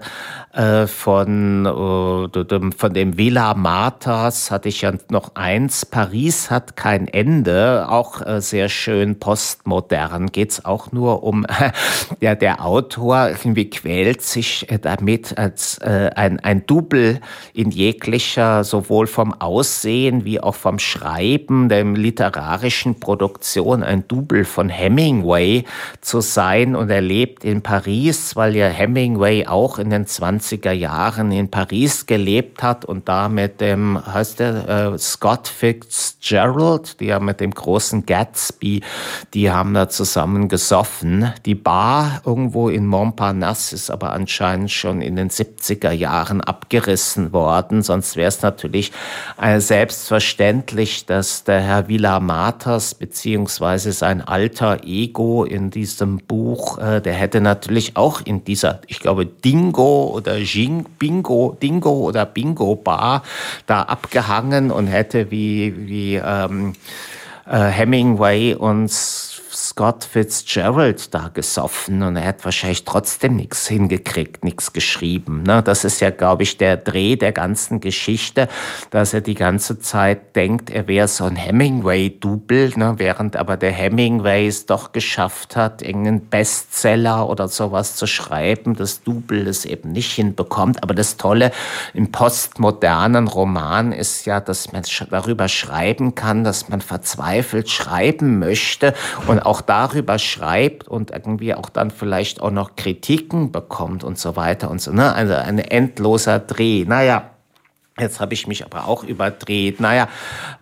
äh, von, äh, von dem Villa Martas hatte ich ja noch eins. Paris hat kein Ende. Auch äh, sehr schön postmodern. Geht's auch nur um, ja, der Autor irgendwie quält sich damit als ein, ein Double in jeglicher, sowohl vom Aussehen wie auch vom Schreiben, der literarischen Produktion, ein Double von Hemingway zu sein. Und er lebt in Paris, weil ja Hemingway auch in den 20 20er Jahren in Paris gelebt hat und da mit dem, heißt der, äh, Scott Fitzgerald, die ja mit dem großen Gatsby, die haben da zusammen gesoffen. Die Bar irgendwo in Montparnasse ist aber anscheinend schon in den 70er Jahren abgerissen worden, sonst wäre es natürlich äh, selbstverständlich, dass der Herr Villa Matas beziehungsweise sein alter Ego in diesem Buch, äh, der hätte natürlich auch in dieser, ich glaube, Dingo oder Bingo, Dingo oder Bingo Bar da abgehangen und hätte wie, wie ähm, äh, Hemingway uns Scott Fitzgerald da gesoffen und er hat wahrscheinlich trotzdem nichts hingekriegt, nichts geschrieben. Ne? Das ist ja, glaube ich, der Dreh der ganzen Geschichte, dass er die ganze Zeit denkt, er wäre so ein Hemingway-Double, ne? während aber der Hemingway es doch geschafft hat, irgendeinen Bestseller oder sowas zu schreiben, das Double es eben nicht hinbekommt. Aber das Tolle im postmodernen Roman ist ja, dass man darüber schreiben kann, dass man verzweifelt schreiben möchte und auch darüber schreibt und irgendwie auch dann vielleicht auch noch Kritiken bekommt und so weiter und so. Ne? Also ein endloser Dreh. Naja, Jetzt habe ich mich aber auch überdreht. Naja,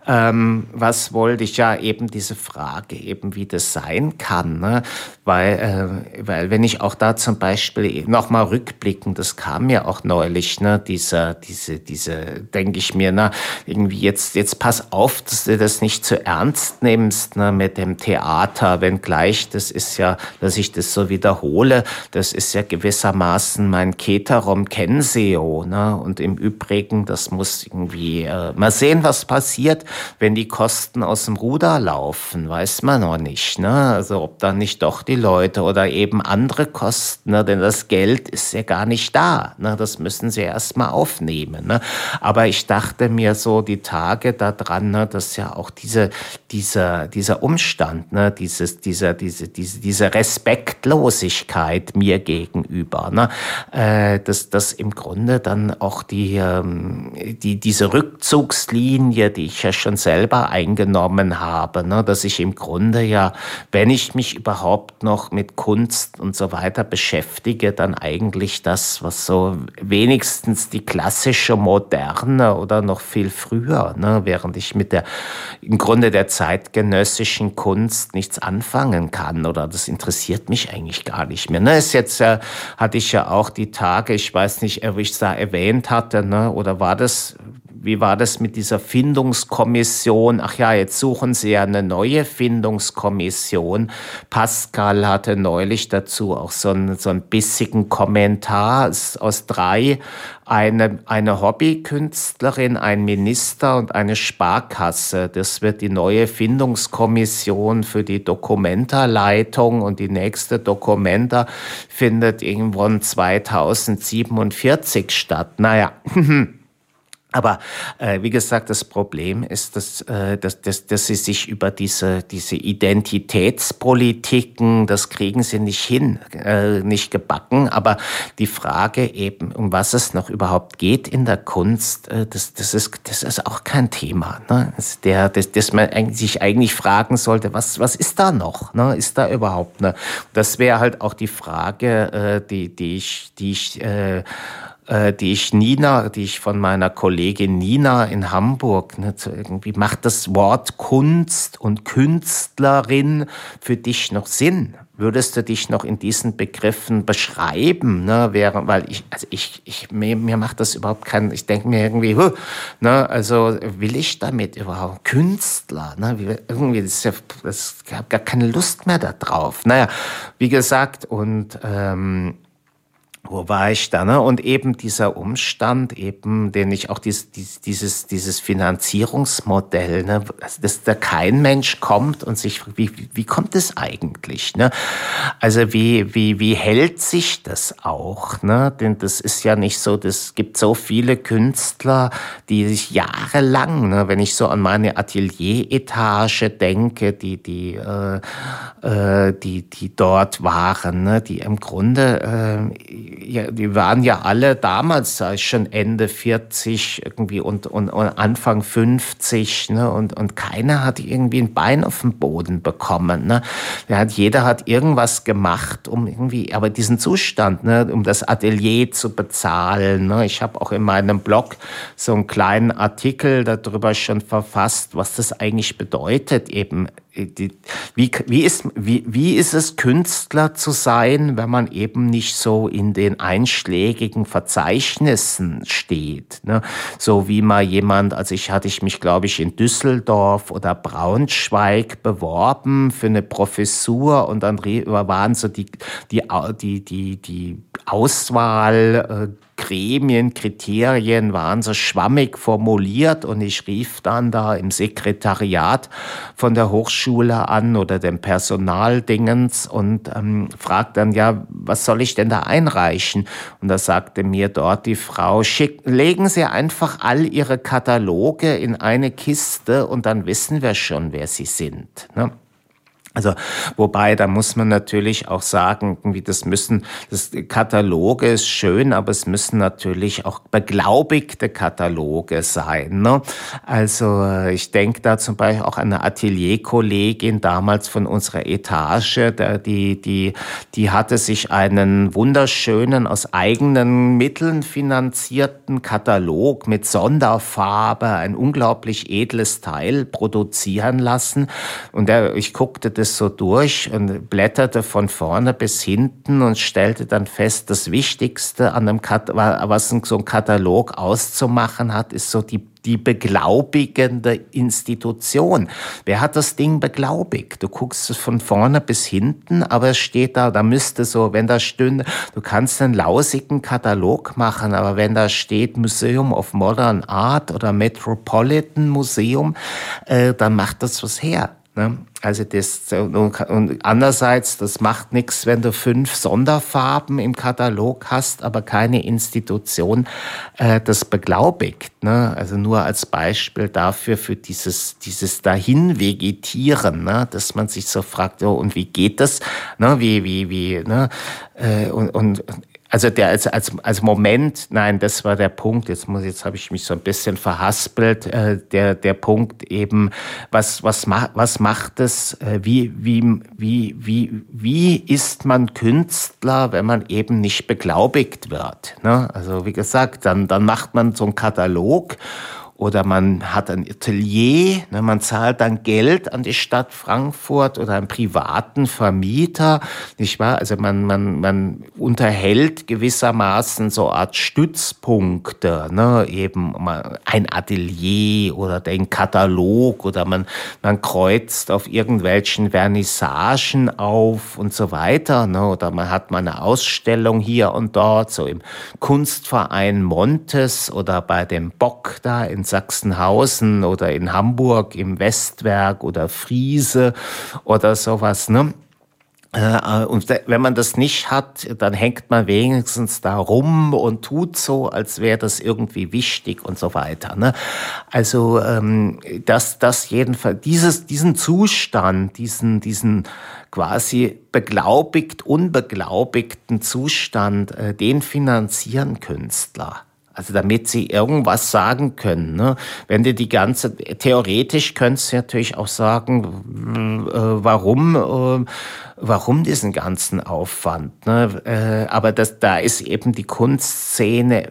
ähm, was wollte ich ja eben diese Frage eben, wie das sein kann, ne? Weil, äh, weil wenn ich auch da zum Beispiel nochmal rückblicken, das kam ja auch neulich, ne? dieser, diese, diese, denke ich mir, na, irgendwie jetzt, jetzt pass auf, dass du das nicht zu ernst nimmst ne? mit dem Theater, wenngleich, das ist ja, dass ich das so wiederhole, das ist ja gewissermaßen mein Keterum Kenseo, ne? und im Übrigen, das muss irgendwie äh, mal sehen, was passiert, wenn die Kosten aus dem Ruder laufen, weiß man noch nicht. Ne? Also ob dann nicht doch die Leute oder eben andere Kosten, ne? denn das Geld ist ja gar nicht da. Ne? Das müssen sie erst mal aufnehmen. Ne? Aber ich dachte mir so die Tage daran, ne, dass ja auch diese, dieser, dieser Umstand, ne, dieses, dieser, diese, diese, diese Respektlosigkeit mir gegenüber, ne, äh, dass das im Grunde dann auch die, ähm, die, diese Rückzugslinie, die ich ja schon selber eingenommen habe, ne, dass ich im Grunde ja, wenn ich mich überhaupt noch mit Kunst und so weiter beschäftige, dann eigentlich das, was so wenigstens die klassische Moderne oder noch viel früher, ne, während ich mit der im Grunde der zeitgenössischen Kunst nichts anfangen kann oder das interessiert mich eigentlich gar nicht mehr. Ne, ist jetzt äh, hatte ich ja auch die Tage, ich weiß nicht, ob ich es da erwähnt hatte, ne, oder war das, wie war das mit dieser Findungskommission? Ach ja, jetzt suchen Sie ja eine neue Findungskommission. Pascal hatte neulich dazu auch so einen, so einen bissigen Kommentar aus drei. Eine, eine Hobbykünstlerin, ein Minister und eine Sparkasse. Das wird die neue Findungskommission für die Dokumentarleitung und die nächste Dokumenta findet irgendwann 2047 statt. Naja. Aber äh, wie gesagt, das Problem ist, dass, äh, dass, dass, dass sie sich über diese, diese Identitätspolitiken, das kriegen sie nicht hin, äh, nicht gebacken. Aber die Frage eben, um was es noch überhaupt geht in der Kunst, äh, das, das, ist, das ist auch kein Thema. Ne? Das, der, das, das man eigentlich, sich eigentlich fragen sollte, was, was ist da noch? Ne? Ist da überhaupt eine? Das wäre halt auch die Frage, äh, die, die ich, die ich äh, die ich Nina, die ich von meiner Kollegin Nina in Hamburg, ne, so irgendwie macht das Wort Kunst und Künstlerin für dich noch Sinn? Würdest du dich noch in diesen Begriffen beschreiben? Ne, wäre, weil ich, also ich, ich mir, mir macht das überhaupt keinen, ich denke mir irgendwie, huh, ne, also will ich damit überhaupt Künstler? Ne, wie, irgendwie, das ist ja, das, ich habe gar keine Lust mehr darauf. Naja, wie gesagt, und ähm, wo war ich da? Ne? Und eben dieser Umstand, eben, den ich auch dieses, dieses, dieses Finanzierungsmodell, ne? dass da kein Mensch kommt und sich, wie, wie kommt es eigentlich? Ne? Also wie, wie, wie hält sich das auch? Ne? Denn das ist ja nicht so, das gibt so viele Künstler, die sich jahrelang, ne? wenn ich so an meine Atelieretage denke, die, die, äh, äh, die, die dort waren, ne? die im Grunde äh, ja, die waren ja alle damals schon Ende 40 irgendwie und, und, und Anfang 50, ne? Und, und keiner hat irgendwie ein Bein auf den Boden bekommen. Ne? Hat, jeder hat irgendwas gemacht, um irgendwie, aber diesen Zustand, ne, um das Atelier zu bezahlen. Ne? Ich habe auch in meinem Blog so einen kleinen Artikel darüber schon verfasst, was das eigentlich bedeutet, eben wie, wie, ist, wie, wie ist es, Künstler zu sein, wenn man eben nicht so in den einschlägigen Verzeichnissen steht? Ne? So wie mal jemand, also ich hatte ich mich, glaube ich, in Düsseldorf oder Braunschweig beworben für eine Professur und dann waren so die, die, die, die, die Auswahl, äh, Gremien, Kriterien waren so schwammig formuliert und ich rief dann da im Sekretariat von der Hochschule an oder dem Personaldingens und ähm, fragte dann, ja, was soll ich denn da einreichen? Und da sagte mir dort die Frau, schick, legen Sie einfach all Ihre Kataloge in eine Kiste und dann wissen wir schon, wer Sie sind. Ne? Also, wobei, da muss man natürlich auch sagen, irgendwie, das müssen, das Kataloge ist schön, aber es müssen natürlich auch beglaubigte Kataloge sein. Ne? Also, ich denke da zum Beispiel auch an eine Atelierkollegin damals von unserer Etage, die, die, die hatte sich einen wunderschönen, aus eigenen Mitteln finanzierten Katalog mit Sonderfarbe, ein unglaublich edles Teil produzieren lassen. Und der, ich guckte das so durch und blätterte von vorne bis hinten und stellte dann fest, das Wichtigste an einem Kat was so ein Katalog auszumachen hat, ist so die die beglaubigende Institution. Wer hat das Ding beglaubigt? Du guckst es von vorne bis hinten, aber es steht da, da müsste so, wenn da stünde, du kannst einen lausigen Katalog machen, aber wenn da steht Museum of Modern Art oder Metropolitan Museum, äh, dann macht das was her. Ne? Also das und andererseits, das macht nichts, wenn du fünf Sonderfarben im Katalog hast, aber keine Institution äh, das beglaubigt. Ne? Also nur als Beispiel dafür für dieses dieses dahin vegetieren, ne? dass man sich so fragt, oh, und wie geht das? Ne? Wie wie wie ne? Äh, und, und also der als, als, als Moment, nein, das war der Punkt, jetzt muss jetzt habe ich mich so ein bisschen verhaspelt, äh, der, der Punkt eben, was, was, ma, was macht es, äh, wie, wie, wie, wie, wie ist man Künstler, wenn man eben nicht beglaubigt wird? Ne? Also wie gesagt, dann, dann macht man so einen Katalog oder man hat ein Atelier, ne, man zahlt dann Geld an die Stadt Frankfurt oder einen privaten Vermieter, nicht wahr? Also man, man, man unterhält gewissermaßen so eine Art Stützpunkte, ne, eben ein Atelier oder den Katalog oder man, man kreuzt auf irgendwelchen Vernissagen auf und so weiter, ne, oder man hat mal eine Ausstellung hier und dort, so im Kunstverein Montes oder bei dem Bock da in Sachsenhausen oder in Hamburg im Westwerk oder Friese oder sowas. Ne? Und wenn man das nicht hat, dann hängt man wenigstens da rum und tut so, als wäre das irgendwie wichtig und so weiter. Ne? Also dass das jedenfalls dieses diesen Zustand, diesen diesen quasi beglaubigt unbeglaubigten Zustand, den finanzieren Künstler. Also damit sie irgendwas sagen können. Ne? Wenn du die ganze, theoretisch könntest du natürlich auch sagen, äh, warum, äh, warum diesen ganzen Aufwand. Ne? Äh, aber das, da ist eben die Kunstszene,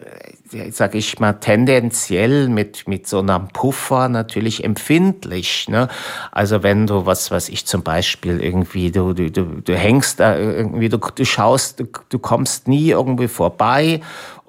sage ich mal, tendenziell mit, mit so einem Puffer natürlich empfindlich. Ne? Also wenn du, was weiß ich zum Beispiel irgendwie, du, du, du, du hängst da irgendwie, du, du schaust, du, du kommst nie irgendwie vorbei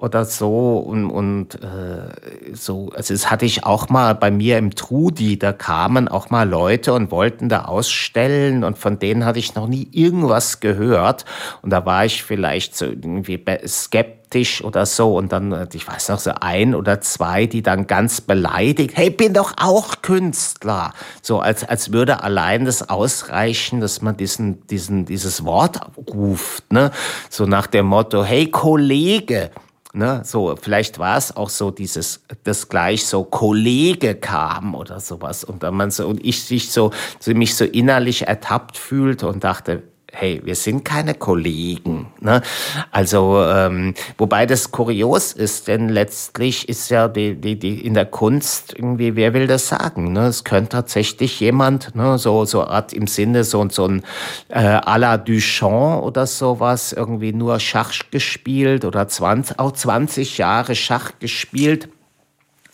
oder so und, und äh, so, also das hatte ich auch mal bei mir im Trudi, da kamen auch mal Leute und wollten da ausstellen und von denen hatte ich noch nie irgendwas gehört und da war ich vielleicht so irgendwie skeptisch oder so und dann, äh, ich weiß noch, so ein oder zwei, die dann ganz beleidigt, hey, bin doch auch Künstler. So als, als würde allein das ausreichen, dass man diesen, diesen, dieses Wort ruft, ne? So nach dem Motto, hey Kollege, Ne, so, vielleicht war es auch so dieses, das gleich so Kollege kam oder sowas. Und dann man so, und ich sich so, mich so innerlich ertappt fühlte und dachte, hey, wir sind keine Kollegen. Ne? Also, ähm, wobei das kurios ist, denn letztlich ist ja die, die, die in der Kunst irgendwie, wer will das sagen? Ne? Es könnte tatsächlich jemand, ne, so, so Art im Sinne, so, so ein äh, à la Duchamp oder sowas, irgendwie nur Schach gespielt oder 20, auch 20 Jahre Schach gespielt.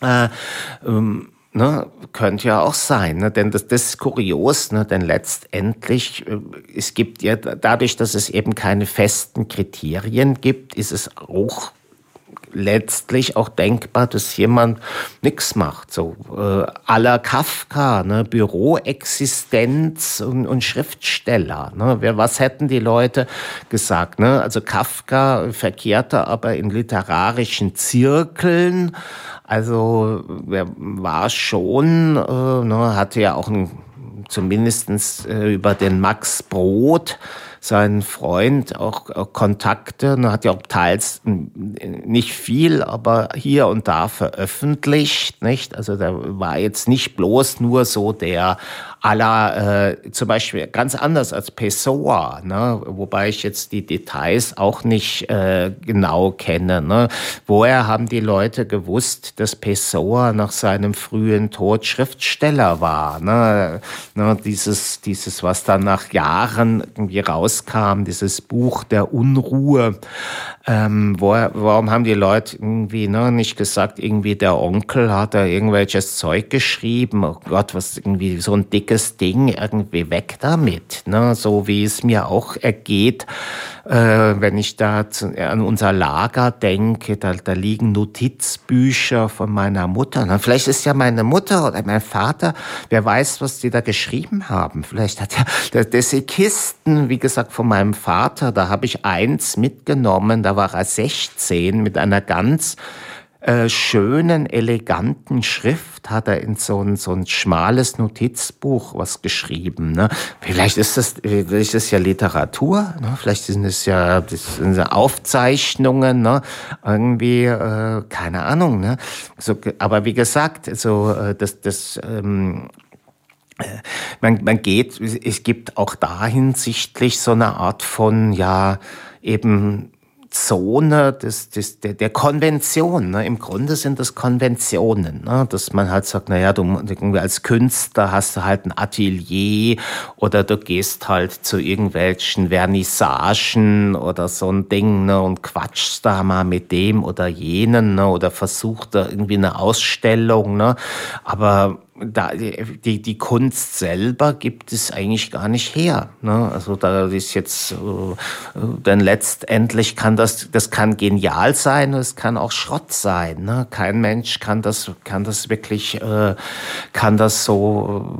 Äh, ähm, Ne, könnte ja auch sein, ne? denn das, das ist kurios, ne? denn letztendlich, äh, es gibt ja dadurch, dass es eben keine festen Kriterien gibt, ist es auch letztlich auch denkbar, dass jemand nichts macht. So äh, aller Kafka, ne? Büroexistenz und, und Schriftsteller. Ne? Wer, was hätten die Leute gesagt? Ne? Also Kafka verkehrte aber in literarischen Zirkeln. Also er war schon, äh, ne, hatte ja auch ein, zumindest äh, über den Max Brot sein Freund auch, Kontakte, und hat ja auch teils nicht viel, aber hier und da veröffentlicht, nicht? Also der war jetzt nicht bloß nur so der aller, äh, zum Beispiel ganz anders als Pessoa, ne? wobei ich jetzt die Details auch nicht äh, genau kenne. Ne? Woher haben die Leute gewusst, dass Pessoa nach seinem frühen Tod Schriftsteller war? Ne? Ne? Dieses, dieses, was dann nach Jahren irgendwie rauskam, dieses Buch der Unruhe. Ähm, wo, warum haben die Leute irgendwie ne, nicht gesagt, irgendwie der Onkel hat da irgendwelches Zeug geschrieben? Oh Gott, was irgendwie so ein dickes Ding, irgendwie weg damit. Ne? So wie es mir auch ergeht, wenn ich da zu, an unser Lager denke, da, da liegen Notizbücher von meiner Mutter. Na, vielleicht ist ja meine Mutter oder mein Vater, wer weiß, was die da geschrieben haben. Vielleicht hat ja diese Kisten, wie gesagt, von meinem Vater, da habe ich eins mitgenommen, da war er 16 mit einer ganz äh, schönen, eleganten Schrift hat er in so ein, so ein schmales Notizbuch was geschrieben. Ne? Vielleicht ist das, vielleicht ist das ja Literatur, ne? vielleicht sind es ja das sind Aufzeichnungen, ne? irgendwie, äh, keine Ahnung. Ne? So, aber wie gesagt, so, äh, das, das ähm, äh, man, man geht, es gibt auch da hinsichtlich so eine Art von, ja, eben Zone des, des, der, der Konvention. Ne? Im Grunde sind das Konventionen, ne? dass man halt sagt, naja, du irgendwie als Künstler hast du halt ein Atelier oder du gehst halt zu irgendwelchen Vernissagen oder so ein Ding ne? und quatschst da mal mit dem oder jenen ne? oder versucht da irgendwie eine Ausstellung. Ne? Aber da, die, die Kunst selber gibt es eigentlich gar nicht her. Ne? Also da ist jetzt, äh, denn letztendlich kann das, das kann genial sein, es kann auch Schrott sein. Ne? Kein Mensch kann das, kann das wirklich, äh, kann das so,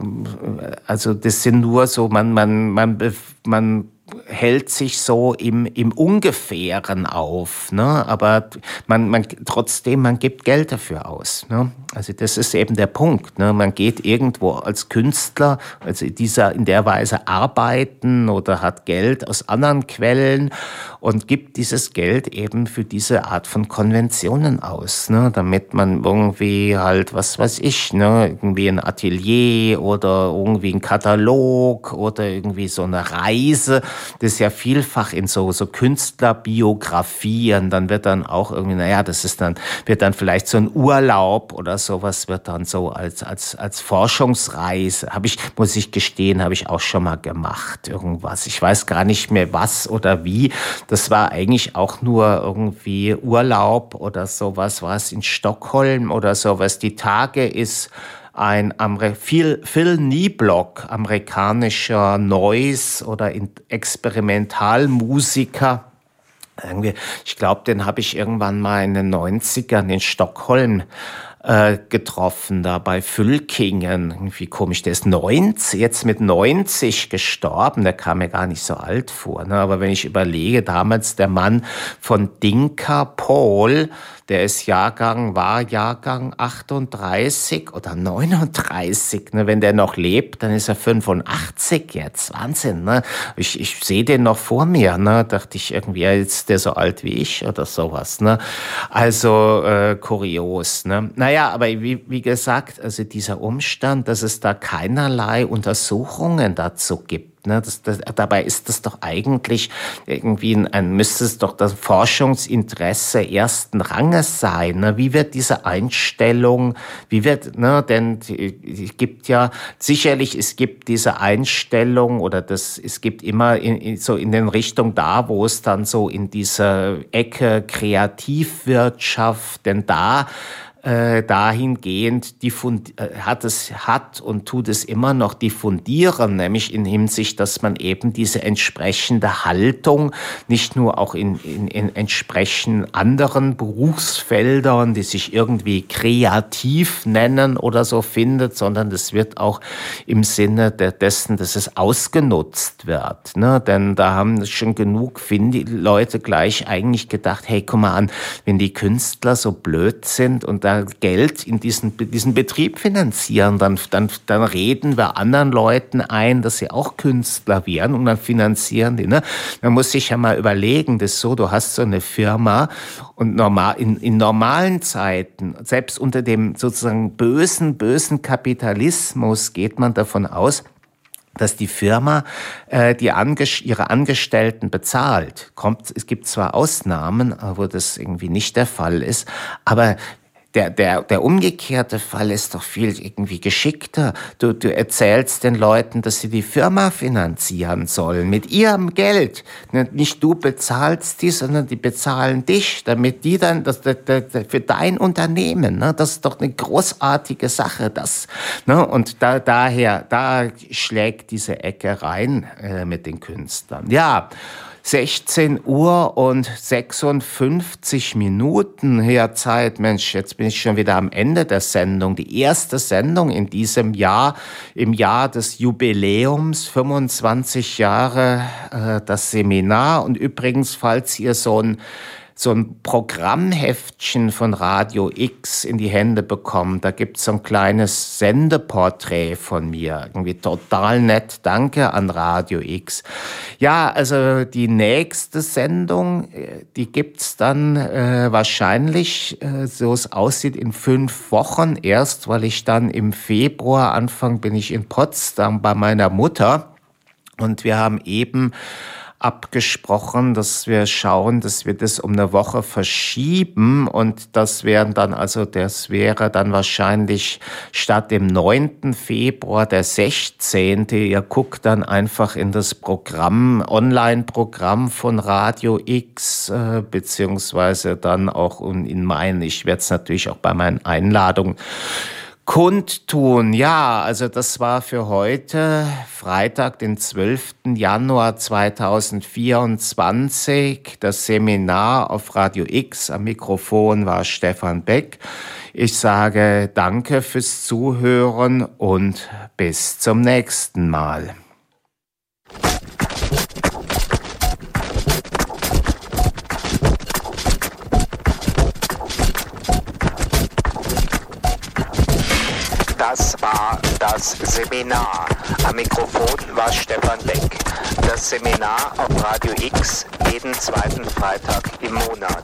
äh, also das sind nur so, man, man, man, man hält sich so im, im Ungefähren auf, ne? aber man, man, trotzdem, man gibt Geld dafür aus. Ne? Also das ist eben der Punkt. Ne? Man geht irgendwo als Künstler, also dieser, in der Weise arbeiten oder hat Geld aus anderen Quellen und gibt dieses Geld eben für diese Art von Konventionen aus, ne? damit man irgendwie halt, was weiß ich, ne? irgendwie ein Atelier oder irgendwie ein Katalog oder irgendwie so eine Reise das ist ja vielfach in so, so Künstlerbiografien, dann wird dann auch irgendwie, naja, das ist dann, wird dann vielleicht so ein Urlaub oder sowas wird dann so als, als, als Forschungsreise, habe ich, muss ich gestehen, habe ich auch schon mal gemacht, irgendwas. Ich weiß gar nicht mehr was oder wie. Das war eigentlich auch nur irgendwie Urlaub oder sowas, was in Stockholm oder sowas. Die Tage ist ein Amer Phil, Phil Nieblock, amerikanischer Noise- oder Experimentalmusiker. Ich glaube, den habe ich irgendwann mal in den 90ern in Stockholm äh, getroffen, da bei Fülkingen. Irgendwie komisch, der ist 90, jetzt mit 90 gestorben, der kam mir gar nicht so alt vor. Ne? Aber wenn ich überlege, damals der Mann von Dinka Paul, der ist Jahrgang, war Jahrgang 38 oder 39. Ne? Wenn der noch lebt, dann ist er 85 jetzt. Wahnsinn. Ne? Ich, ich sehe den noch vor mir. Ne? Dachte ich irgendwie, ist der so alt wie ich oder sowas. Ne? Also äh, kurios. Ne? Naja, aber wie, wie gesagt, also dieser Umstand, dass es da keinerlei Untersuchungen dazu gibt, Ne? Das, das, dabei ist das doch eigentlich irgendwie ein, ein müsste es doch das Forschungsinteresse ersten Ranges sein. Ne? Wie wird diese Einstellung, wie wird, ne, denn es gibt ja sicherlich, es gibt diese Einstellung oder das, es gibt immer in, in, so in den Richtung da, wo es dann so in dieser Ecke Kreativwirtschaft, denn da äh, dahingehend diffund äh, hat es hat und tut es immer noch diffundieren, nämlich in Hinsicht, dass man eben diese entsprechende Haltung nicht nur auch in, in, in entsprechend anderen Berufsfeldern, die sich irgendwie kreativ nennen oder so findet, sondern das wird auch im Sinne dessen, dass es ausgenutzt wird. Ne? Denn da haben schon genug finde, Leute gleich eigentlich gedacht, hey, guck mal an, wenn die Künstler so blöd sind und da Geld in diesen, diesen Betrieb finanzieren, dann, dann, dann reden wir anderen Leuten ein, dass sie auch Künstler werden und dann finanzieren die. Ne? Man muss sich ja mal überlegen, das ist so, du hast so eine Firma und normal, in, in normalen Zeiten, selbst unter dem sozusagen bösen, bösen Kapitalismus geht man davon aus, dass die Firma äh, die Ange ihre Angestellten bezahlt. Kommt, es gibt zwar Ausnahmen, wo das irgendwie nicht der Fall ist, aber der, der, der umgekehrte Fall ist doch viel irgendwie geschickter. Du, du erzählst den Leuten, dass sie die Firma finanzieren sollen mit ihrem Geld. Nicht du bezahlst die, sondern die bezahlen dich, damit die dann das, das, das für dein Unternehmen. Ne? Das ist doch eine großartige Sache. Das, ne? Und da, daher, da schlägt diese Ecke rein äh, mit den Künstlern. Ja. 16 Uhr und 56 Minuten her Zeit. Mensch, jetzt bin ich schon wieder am Ende der Sendung. Die erste Sendung in diesem Jahr, im Jahr des Jubiläums, 25 Jahre äh, das Seminar. Und übrigens, falls ihr so ein so ein Programmheftchen von Radio X in die Hände bekommen. Da gibt es so ein kleines Sendeporträt von mir. Irgendwie total nett. Danke an Radio X. Ja, also die nächste Sendung, äh, die gibt's dann äh, wahrscheinlich, äh, so es aussieht, in fünf Wochen erst, weil ich dann im Februar, Anfang bin ich in Potsdam bei meiner Mutter. Und wir haben eben abgesprochen, dass wir schauen, dass wir das um eine Woche verschieben und das wären dann also, das wäre dann wahrscheinlich statt dem 9. Februar der 16. Ihr guckt dann einfach in das Programm, Online-Programm von Radio X, äh, beziehungsweise dann auch in meinen, ich werde es natürlich auch bei meinen Einladungen kundtun. Ja, also das war für heute, Freitag, den 12. Januar 2024, das Seminar auf Radio X. Am Mikrofon war Stefan Beck. Ich sage danke fürs Zuhören und bis zum nächsten Mal. Das Seminar. Am Mikrofon war Stefan Beck. Das Seminar auf Radio X jeden zweiten Freitag im Monat.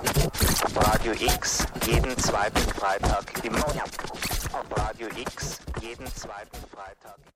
Auf Radio X jeden zweiten Freitag im Monat. Auf Radio X jeden zweiten Freitag.